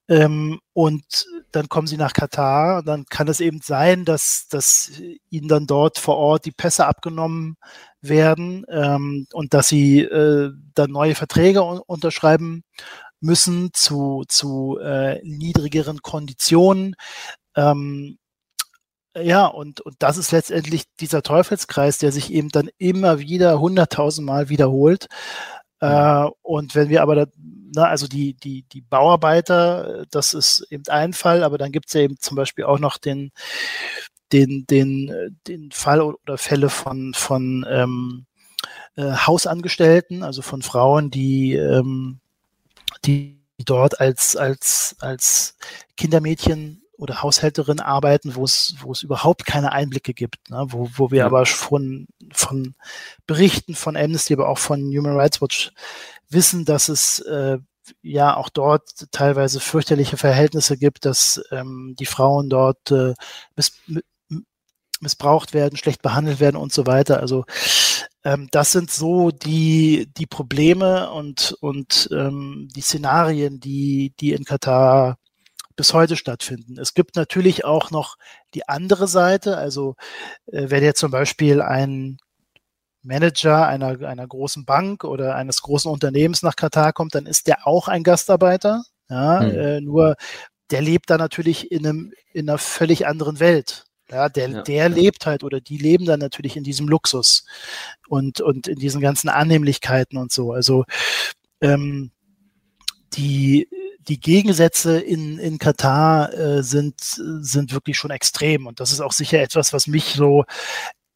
Ähm, und dann kommen sie nach Katar. Dann kann es eben sein, dass, dass ihnen dann dort vor Ort die Pässe abgenommen werden ähm, und dass sie äh, dann neue Verträge un unterschreiben müssen zu, zu äh, niedrigeren Konditionen. Ähm, ja, und, und das ist letztendlich dieser Teufelskreis, der sich eben dann immer wieder hunderttausendmal wiederholt. Mhm. Äh, und wenn wir aber, da, na, also die, die, die Bauarbeiter, das ist eben ein Fall, aber dann gibt es ja eben zum Beispiel auch noch den, den, den, den Fall oder Fälle von, von ähm, äh, Hausangestellten, also von Frauen, die, ähm, die dort als, als, als Kindermädchen oder Haushälterin arbeiten, wo es, wo es überhaupt keine Einblicke gibt, ne? wo, wo wir ja. aber von, von Berichten von Amnesty, aber auch von Human Rights Watch wissen, dass es äh, ja auch dort teilweise fürchterliche Verhältnisse gibt, dass ähm, die Frauen dort äh, miss, missbraucht werden, schlecht behandelt werden und so weiter. Also ähm, das sind so die, die Probleme und, und ähm, die Szenarien, die, die in Katar bis heute stattfinden. Es gibt natürlich auch noch die andere Seite. Also äh, wenn jetzt zum Beispiel ein Manager einer, einer großen Bank oder eines großen Unternehmens nach Katar kommt, dann ist der auch ein Gastarbeiter. Ja, mhm. äh, nur der lebt da natürlich in, einem, in einer völlig anderen Welt. Ja, der, ja, der ja. lebt halt oder die leben dann natürlich in diesem Luxus und, und in diesen ganzen Annehmlichkeiten und so. Also ähm, die, die Gegensätze in, in Katar äh, sind, sind wirklich schon extrem. Und das ist auch sicher etwas, was mich so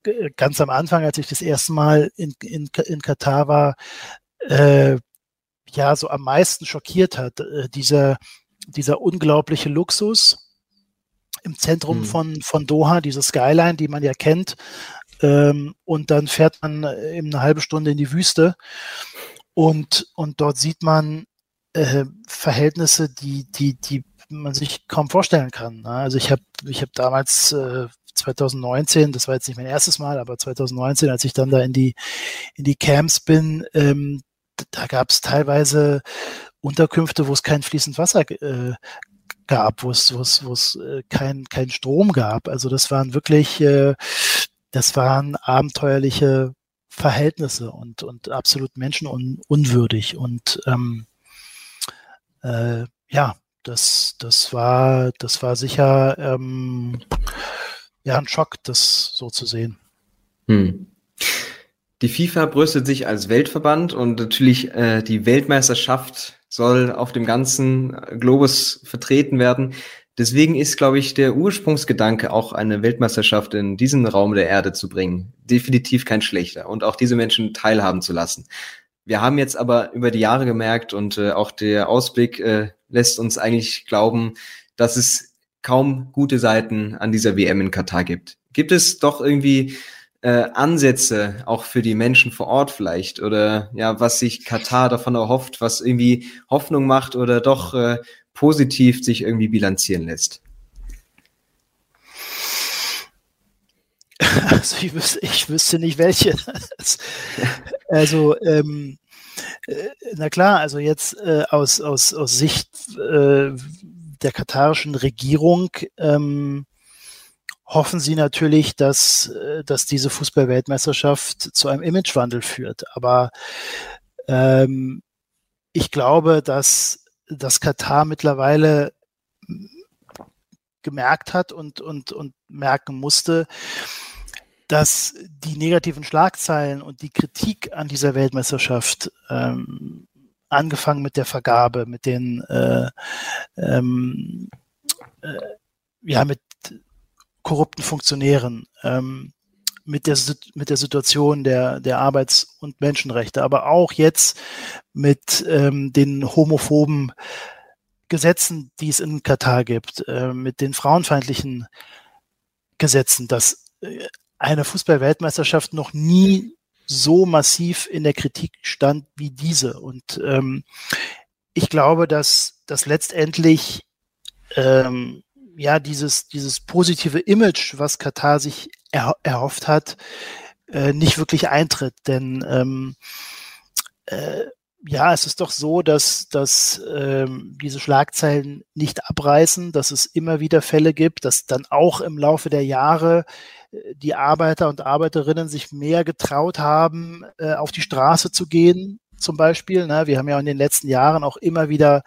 äh, ganz am Anfang, als ich das erste Mal in, in, in Katar war, äh, ja, so am meisten schockiert hat. Äh, dieser, dieser unglaubliche Luxus im Zentrum hm. von, von Doha, diese Skyline, die man ja kennt. Ähm, und dann fährt man eben eine halbe Stunde in die Wüste. Und, und dort sieht man äh, Verhältnisse, die, die, die man sich kaum vorstellen kann. Ne? Also ich habe ich hab damals äh, 2019, das war jetzt nicht mein erstes Mal, aber 2019, als ich dann da in die, in die Camps bin, ähm, da gab es teilweise Unterkünfte, wo es kein fließend Wasser äh, gab, wo es, wo es, wo es äh, kein, kein Strom gab. Also das waren wirklich, äh, das waren abenteuerliche Verhältnisse und, und absolut menschenunwürdig. Und ähm, äh, ja, das, das war, das war sicher ähm, ja ein Schock, das so zu sehen. Hm. Die FIFA brüstet sich als Weltverband und natürlich äh, die Weltmeisterschaft soll auf dem ganzen Globus vertreten werden. Deswegen ist, glaube ich, der Ursprungsgedanke, auch eine Weltmeisterschaft in diesen Raum der Erde zu bringen, definitiv kein schlechter und auch diese Menschen teilhaben zu lassen. Wir haben jetzt aber über die Jahre gemerkt und äh, auch der Ausblick äh, lässt uns eigentlich glauben, dass es kaum gute Seiten an dieser WM in Katar gibt. Gibt es doch irgendwie äh, Ansätze auch für die Menschen vor Ort vielleicht oder ja, was sich Katar davon erhofft, was irgendwie Hoffnung macht oder doch äh, positiv sich irgendwie bilanzieren lässt? Also ich wüsste, ich wüsste nicht welche. also ähm, äh, na klar, also jetzt äh, aus, aus, aus Sicht äh, der katarischen Regierung ähm, hoffen sie natürlich, dass, äh, dass diese Fußballweltmeisterschaft zu einem Imagewandel führt. Aber ähm, ich glaube, dass, dass Katar mittlerweile gemerkt hat und, und, und merken musste, dass die negativen Schlagzeilen und die Kritik an dieser Weltmeisterschaft, ähm, angefangen mit der Vergabe, mit den, äh, ähm, äh, ja, mit korrupten Funktionären, ähm, mit der, mit der Situation der, der Arbeits- und Menschenrechte, aber auch jetzt mit ähm, den homophoben Gesetzen, die es in Katar gibt, äh, mit den frauenfeindlichen Gesetzen, dass äh, eine Fußballweltmeisterschaft noch nie so massiv in der Kritik stand wie diese. Und ähm, ich glaube, dass, dass letztendlich ähm, ja dieses, dieses positive Image, was Katar sich er, erhofft hat, äh, nicht wirklich eintritt. Denn ähm, äh, ja, es ist doch so, dass, dass ähm, diese Schlagzeilen nicht abreißen, dass es immer wieder Fälle gibt, dass dann auch im Laufe der Jahre äh, die Arbeiter und Arbeiterinnen sich mehr getraut haben, äh, auf die Straße zu gehen, zum Beispiel. Ne? Wir haben ja in den letzten Jahren auch immer wieder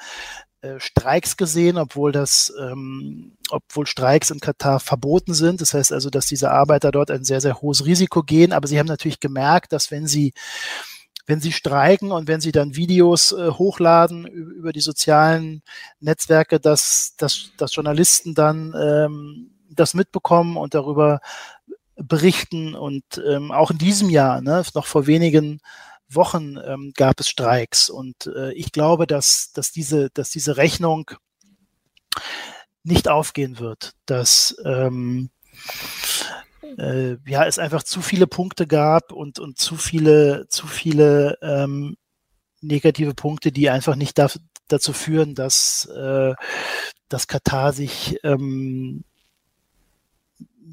äh, Streiks gesehen, obwohl das, ähm, obwohl Streiks in Katar verboten sind. Das heißt also, dass diese Arbeiter dort ein sehr, sehr hohes Risiko gehen. Aber sie haben natürlich gemerkt, dass wenn sie wenn sie streiken und wenn sie dann Videos äh, hochladen über die sozialen Netzwerke, dass, dass, dass Journalisten dann ähm, das mitbekommen und darüber berichten. Und ähm, auch in diesem Jahr, ne, noch vor wenigen Wochen ähm, gab es Streiks. Und äh, ich glaube, dass, dass, diese, dass diese Rechnung nicht aufgehen wird, dass ähm, äh, ja, es einfach zu viele Punkte gab und, und zu viele, zu viele ähm, negative Punkte, die einfach nicht da, dazu führen, dass, äh, dass Katar sich ähm,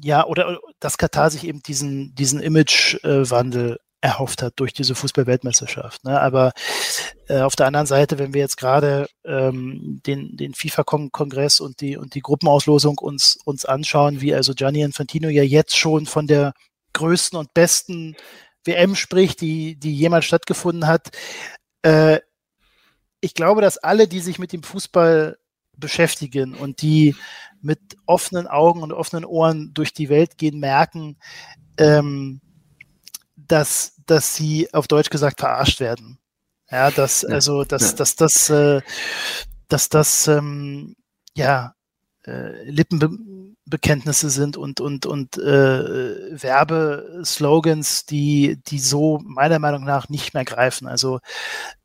ja, oder dass Katar sich eben diesen, diesen Imagewandel äh, erhofft hat durch diese Fußball-Weltmeisterschaft. Ne? Aber äh, auf der anderen Seite, wenn wir jetzt gerade ähm, den, den FIFA-Kongress und die, und die Gruppenauslosung uns, uns anschauen, wie also Gianni Infantino ja jetzt schon von der größten und besten WM spricht, die, die jemals stattgefunden hat. Äh, ich glaube, dass alle, die sich mit dem Fußball beschäftigen und die mit offenen Augen und offenen Ohren durch die Welt gehen, merken, ähm, dass, dass sie auf Deutsch gesagt verarscht werden. Ja, dass, ja. also, dass, ja. dass das, äh, dass das, ähm, ja, äh, Lippenbekenntnisse sind und, und, und äh, Werbeslogans, die, die so meiner Meinung nach nicht mehr greifen. Also,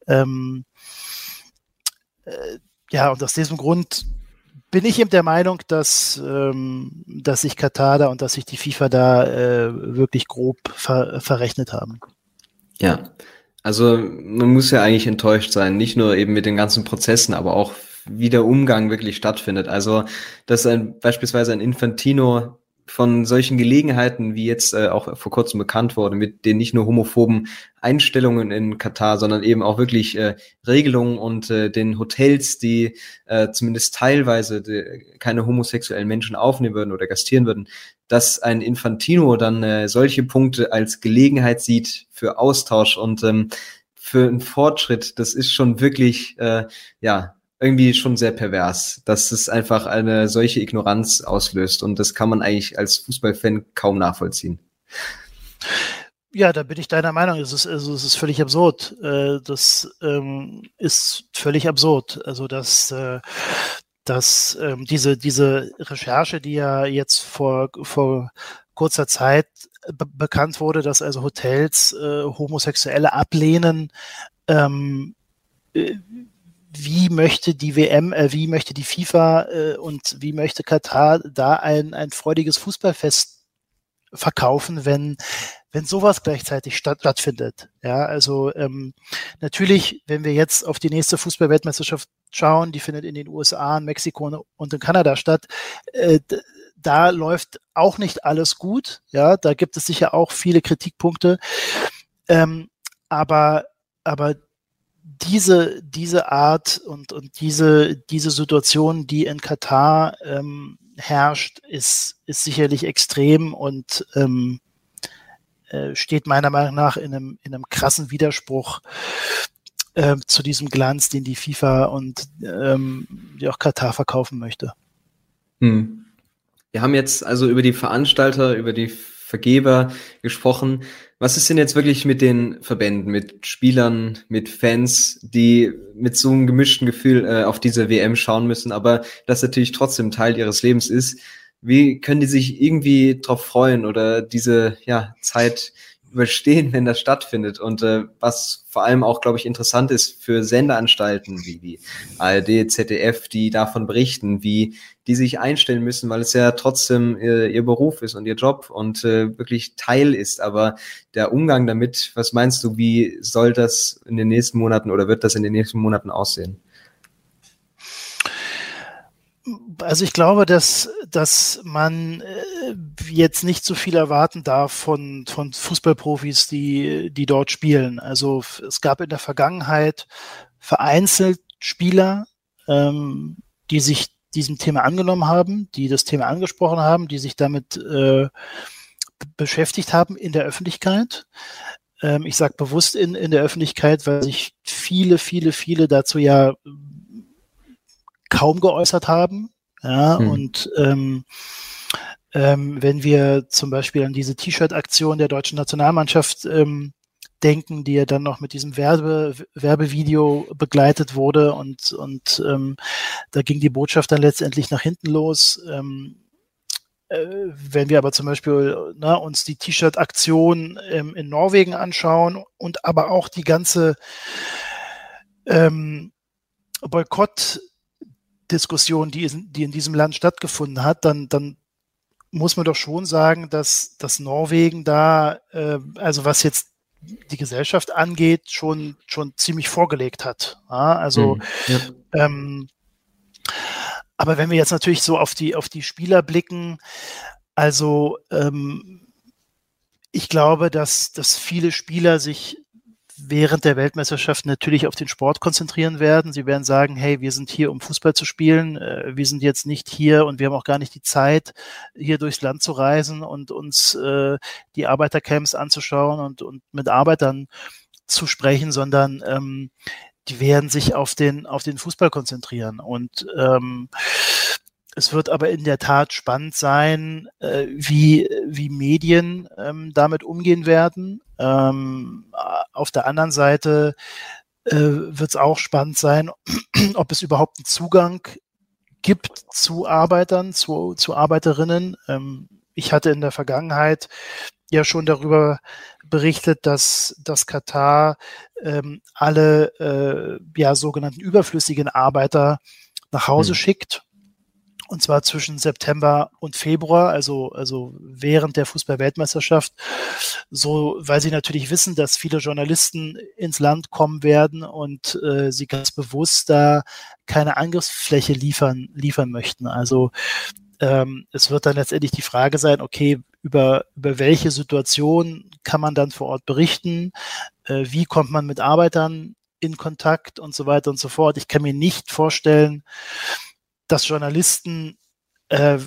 ähm, äh, ja, und aus diesem Grund bin ich eben der Meinung, dass, ähm, dass sich Katar da und dass sich die FIFA da äh, wirklich grob ver verrechnet haben. Ja, also man muss ja eigentlich enttäuscht sein, nicht nur eben mit den ganzen Prozessen, aber auch wie der Umgang wirklich stattfindet. Also, dass ein, beispielsweise ein Infantino von solchen Gelegenheiten, wie jetzt äh, auch vor kurzem bekannt wurde, mit den nicht nur homophoben Einstellungen in Katar, sondern eben auch wirklich äh, Regelungen und äh, den Hotels, die äh, zumindest teilweise die, keine homosexuellen Menschen aufnehmen würden oder gastieren würden, dass ein Infantino dann äh, solche Punkte als Gelegenheit sieht für Austausch und ähm, für einen Fortschritt. Das ist schon wirklich, äh, ja, irgendwie schon sehr pervers, dass es einfach eine solche Ignoranz auslöst und das kann man eigentlich als Fußballfan kaum nachvollziehen. Ja, da bin ich deiner Meinung. Es ist, also, es ist völlig absurd. Äh, das ähm, ist völlig absurd. Also, dass, äh, dass ähm, diese, diese Recherche, die ja jetzt vor, vor kurzer Zeit be bekannt wurde, dass also Hotels äh, Homosexuelle ablehnen, ähm, äh, wie möchte die WM, äh, wie möchte die FIFA äh, und wie möchte Katar da ein, ein freudiges Fußballfest verkaufen, wenn, wenn sowas gleichzeitig statt, stattfindet. Ja, also ähm, natürlich, wenn wir jetzt auf die nächste Fußballweltmeisterschaft schauen, die findet in den USA, in Mexiko und in Kanada statt, äh, da läuft auch nicht alles gut. Ja, da gibt es sicher auch viele Kritikpunkte. Ähm, aber, aber diese, diese Art und, und diese, diese Situation, die in Katar ähm, herrscht, ist, ist sicherlich extrem und ähm, äh, steht meiner Meinung nach in einem, in einem krassen Widerspruch äh, zu diesem Glanz, den die FIFA und ähm, die auch Katar verkaufen möchte. Hm. Wir haben jetzt also über die Veranstalter, über die Vergeber gesprochen. Was ist denn jetzt wirklich mit den Verbänden, mit Spielern, mit Fans, die mit so einem gemischten Gefühl äh, auf diese WM schauen müssen, aber das natürlich trotzdem Teil ihres Lebens ist? Wie können die sich irgendwie drauf freuen oder diese ja, Zeit überstehen, wenn das stattfindet. Und äh, was vor allem auch, glaube ich, interessant ist für Sendeanstalten wie, wie ARD, ZDF, die davon berichten, wie die sich einstellen müssen, weil es ja trotzdem äh, ihr Beruf ist und ihr Job und äh, wirklich Teil ist. Aber der Umgang damit, was meinst du, wie soll das in den nächsten Monaten oder wird das in den nächsten Monaten aussehen? Also ich glaube, dass, dass man äh, jetzt nicht so viel erwarten darf von, von Fußballprofis, die, die dort spielen. Also es gab in der Vergangenheit vereinzelt Spieler, ähm, die sich diesem Thema angenommen haben, die das Thema angesprochen haben, die sich damit äh, beschäftigt haben in der Öffentlichkeit. Ähm, ich sage bewusst in, in der Öffentlichkeit, weil sich viele, viele, viele dazu ja kaum geäußert haben. Ja, hm. und ähm, ähm, wenn wir zum Beispiel an diese T-Shirt-Aktion der deutschen Nationalmannschaft ähm, denken, die ja dann noch mit diesem Werbe, Werbevideo begleitet wurde und, und ähm, da ging die Botschaft dann letztendlich nach hinten los. Ähm, äh, wenn wir aber zum Beispiel na, uns die T-Shirt-Aktion ähm, in Norwegen anschauen und aber auch die ganze ähm, Boykott Diskussion, die, die in diesem Land stattgefunden hat, dann, dann muss man doch schon sagen, dass, dass Norwegen da, äh, also was jetzt die Gesellschaft angeht, schon, schon ziemlich vorgelegt hat. Ja, also, mhm. ja. ähm, aber wenn wir jetzt natürlich so auf die, auf die Spieler blicken, also ähm, ich glaube, dass, dass viele Spieler sich während der Weltmeisterschaft natürlich auf den Sport konzentrieren werden. Sie werden sagen, hey, wir sind hier, um Fußball zu spielen. Äh, wir sind jetzt nicht hier und wir haben auch gar nicht die Zeit, hier durchs Land zu reisen und uns äh, die Arbeitercamps anzuschauen und, und mit Arbeitern zu sprechen, sondern ähm, die werden sich auf den, auf den Fußball konzentrieren. Und ähm, es wird aber in der Tat spannend sein, äh, wie, wie Medien ähm, damit umgehen werden. Ähm, auf der anderen Seite äh, wird es auch spannend sein, ob es überhaupt einen Zugang gibt zu Arbeitern, zu, zu Arbeiterinnen. Ähm, ich hatte in der Vergangenheit ja schon darüber berichtet, dass das Katar ähm, alle äh, ja, sogenannten überflüssigen Arbeiter nach Hause hm. schickt und zwar zwischen September und Februar, also, also während der Fußball-Weltmeisterschaft. So, weil sie natürlich wissen, dass viele Journalisten ins Land kommen werden und äh, sie ganz bewusst da keine Angriffsfläche liefern, liefern möchten. Also ähm, es wird dann letztendlich die Frage sein, okay, über, über welche Situation kann man dann vor Ort berichten? Äh, wie kommt man mit Arbeitern in Kontakt und so weiter und so fort? Ich kann mir nicht vorstellen, dass Journalisten äh,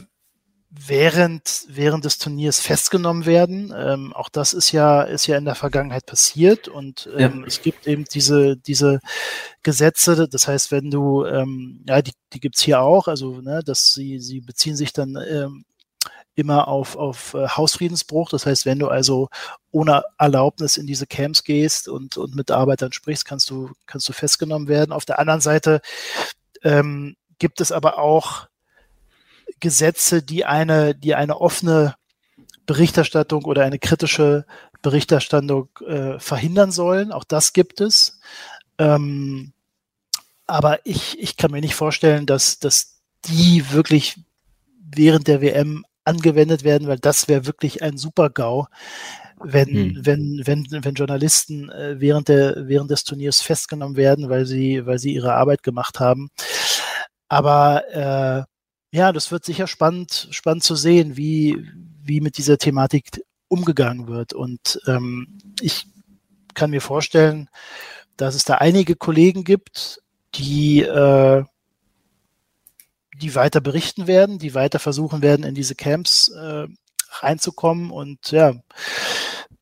während, während des Turniers festgenommen werden. Ähm, auch das ist ja, ist ja in der Vergangenheit passiert und ähm, ja. es gibt eben diese, diese Gesetze, das heißt, wenn du, ähm, ja, die, die gibt's hier auch, also, ne, dass sie, sie beziehen sich dann ähm, immer auf, auf äh, Hausfriedensbruch. Das heißt, wenn du also ohne Erlaubnis in diese Camps gehst und, und mit Arbeitern sprichst, kannst du, kannst du festgenommen werden. Auf der anderen Seite ähm, gibt es aber auch Gesetze, die eine, die eine offene Berichterstattung oder eine kritische Berichterstattung äh, verhindern sollen. Auch das gibt es. Ähm, aber ich, ich kann mir nicht vorstellen, dass, dass die wirklich während der WM angewendet werden, weil das wäre wirklich ein Super-GAU, wenn, hm. wenn, wenn, wenn Journalisten äh, während, der, während des Turniers festgenommen werden, weil sie, weil sie ihre Arbeit gemacht haben. Aber äh, ja, das wird sicher spannend, spannend zu sehen, wie, wie mit dieser Thematik umgegangen wird. Und ähm, ich kann mir vorstellen, dass es da einige Kollegen gibt, die, äh, die weiter berichten werden, die weiter versuchen werden, in diese Camps äh, reinzukommen. Und ja,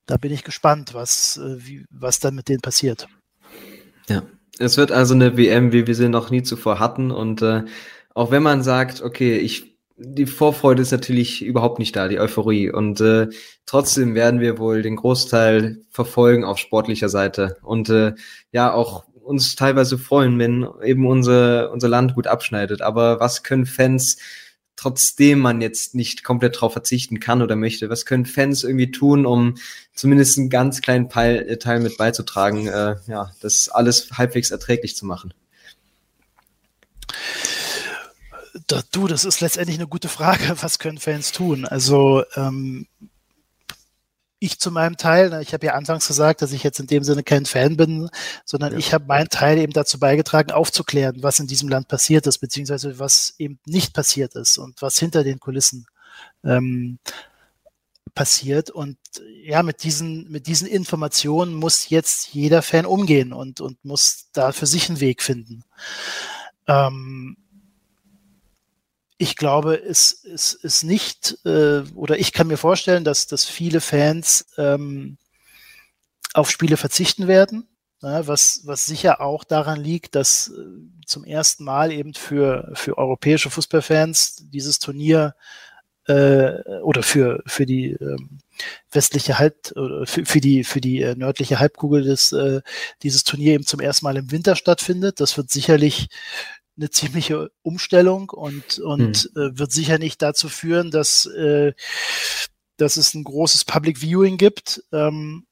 da bin ich gespannt, was, äh, wie, was dann mit denen passiert. Ja, es wird also eine WM, wie wir sie noch nie zuvor hatten. Und äh, auch wenn man sagt, okay, ich die Vorfreude ist natürlich überhaupt nicht da, die Euphorie. Und äh, trotzdem werden wir wohl den Großteil verfolgen auf sportlicher Seite. Und äh, ja, auch uns teilweise freuen, wenn eben unser, unser Land gut abschneidet. Aber was können Fans, trotzdem man jetzt nicht komplett darauf verzichten kann oder möchte, was können Fans irgendwie tun, um zumindest einen ganz kleinen Teil, Teil mit beizutragen, äh, ja, das alles halbwegs erträglich zu machen? du, das ist letztendlich eine gute Frage. Was können Fans tun? Also ähm, ich zu meinem Teil, ich habe ja anfangs gesagt, dass ich jetzt in dem Sinne kein Fan bin, sondern ja. ich habe meinen Teil eben dazu beigetragen, aufzuklären, was in diesem Land passiert ist, beziehungsweise was eben nicht passiert ist und was hinter den Kulissen ähm, passiert. Und ja, mit diesen, mit diesen Informationen muss jetzt jeder Fan umgehen und, und muss da für sich einen Weg finden. Ähm, ich glaube, es ist nicht, äh, oder ich kann mir vorstellen, dass, dass viele Fans ähm, auf Spiele verzichten werden, ja, was, was sicher auch daran liegt, dass äh, zum ersten Mal eben für, für europäische Fußballfans dieses Turnier äh, oder für, für die ähm, westliche Halb oder für, für die für die äh, nördliche Halbkugel des äh, dieses Turnier eben zum ersten Mal im Winter stattfindet. Das wird sicherlich eine ziemliche Umstellung und, und hm. äh, wird sicher nicht dazu führen, dass, äh, dass es ein großes Public Viewing gibt. Ähm,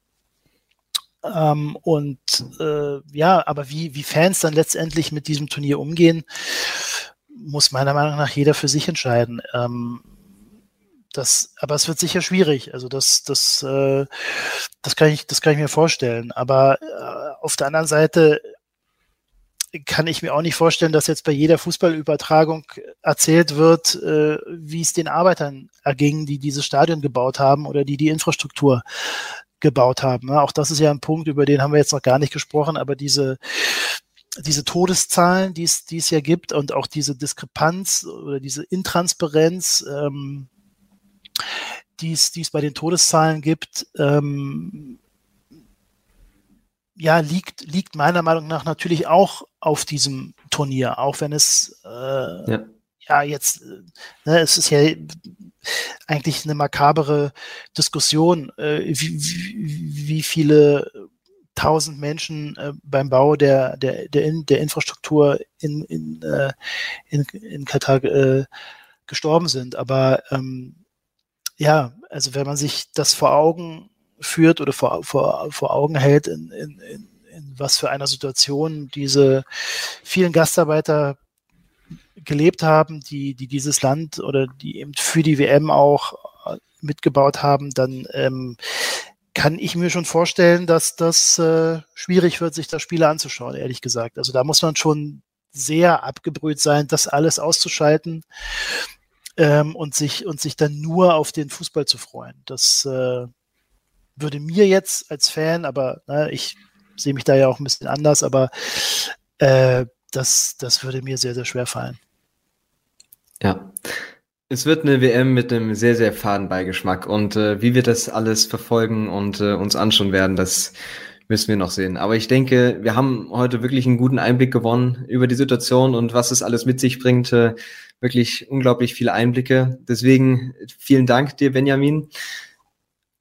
ähm, und äh, ja, aber wie, wie Fans dann letztendlich mit diesem Turnier umgehen, muss meiner Meinung nach jeder für sich entscheiden. Ähm, das, aber es wird sicher schwierig. Also das, das, äh, das kann ich, das kann ich mir vorstellen. Aber äh, auf der anderen Seite kann ich mir auch nicht vorstellen, dass jetzt bei jeder Fußballübertragung erzählt wird, äh, wie es den Arbeitern erging, die dieses Stadion gebaut haben oder die die Infrastruktur gebaut haben. Ja, auch das ist ja ein Punkt, über den haben wir jetzt noch gar nicht gesprochen, aber diese diese Todeszahlen, die es, die es ja gibt und auch diese Diskrepanz oder diese Intransparenz, ähm, die es, die es bei den Todeszahlen gibt, ähm, ja, liegt, liegt meiner Meinung nach natürlich auch auf diesem Turnier, auch wenn es äh, ja. ja. jetzt, äh, ne, es ist ja eigentlich eine makabere Diskussion, äh, wie, wie, wie viele tausend Menschen äh, beim Bau der, der, der, in, der Infrastruktur in, in, äh, in, in Katar äh, gestorben sind. Aber ähm, ja, also wenn man sich das vor Augen führt oder vor, vor, vor Augen hält, in, in, in, in was für einer Situation diese vielen Gastarbeiter gelebt haben, die, die dieses Land oder die eben für die WM auch äh, mitgebaut haben, dann ähm, kann ich mir schon vorstellen, dass das äh, schwierig wird, sich das Spiele anzuschauen, ehrlich gesagt. Also da muss man schon sehr abgebrüht sein, das alles auszuschalten ähm, und sich und sich dann nur auf den Fußball zu freuen. Das äh, würde mir jetzt als Fan, aber ne, ich sehe mich da ja auch ein bisschen anders, aber äh, das, das würde mir sehr, sehr schwer fallen. Ja. Es wird eine WM mit einem sehr, sehr faden Beigeschmack und äh, wie wir das alles verfolgen und äh, uns anschauen werden, das Müssen wir noch sehen. Aber ich denke, wir haben heute wirklich einen guten Einblick gewonnen über die Situation und was es alles mit sich bringt. Äh, wirklich unglaublich viele Einblicke. Deswegen vielen Dank dir, Benjamin.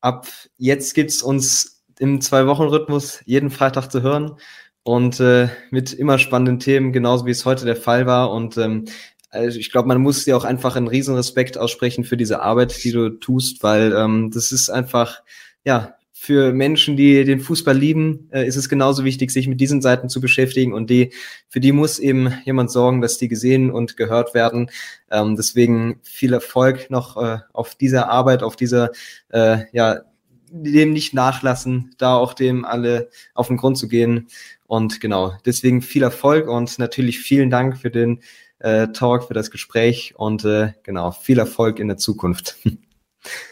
Ab jetzt gibt's uns im Zwei-Wochen-Rhythmus jeden Freitag zu hören und äh, mit immer spannenden Themen, genauso wie es heute der Fall war. Und ähm, also ich glaube, man muss dir auch einfach einen riesen Respekt aussprechen für diese Arbeit, die du tust, weil ähm, das ist einfach, ja, für Menschen, die den Fußball lieben, äh, ist es genauso wichtig, sich mit diesen Seiten zu beschäftigen und die, für die muss eben jemand sorgen, dass die gesehen und gehört werden. Ähm, deswegen viel Erfolg noch äh, auf dieser Arbeit, auf dieser, äh, ja, dem nicht nachlassen, da auch dem alle auf den Grund zu gehen. Und genau, deswegen viel Erfolg und natürlich vielen Dank für den äh, Talk, für das Gespräch und äh, genau, viel Erfolg in der Zukunft.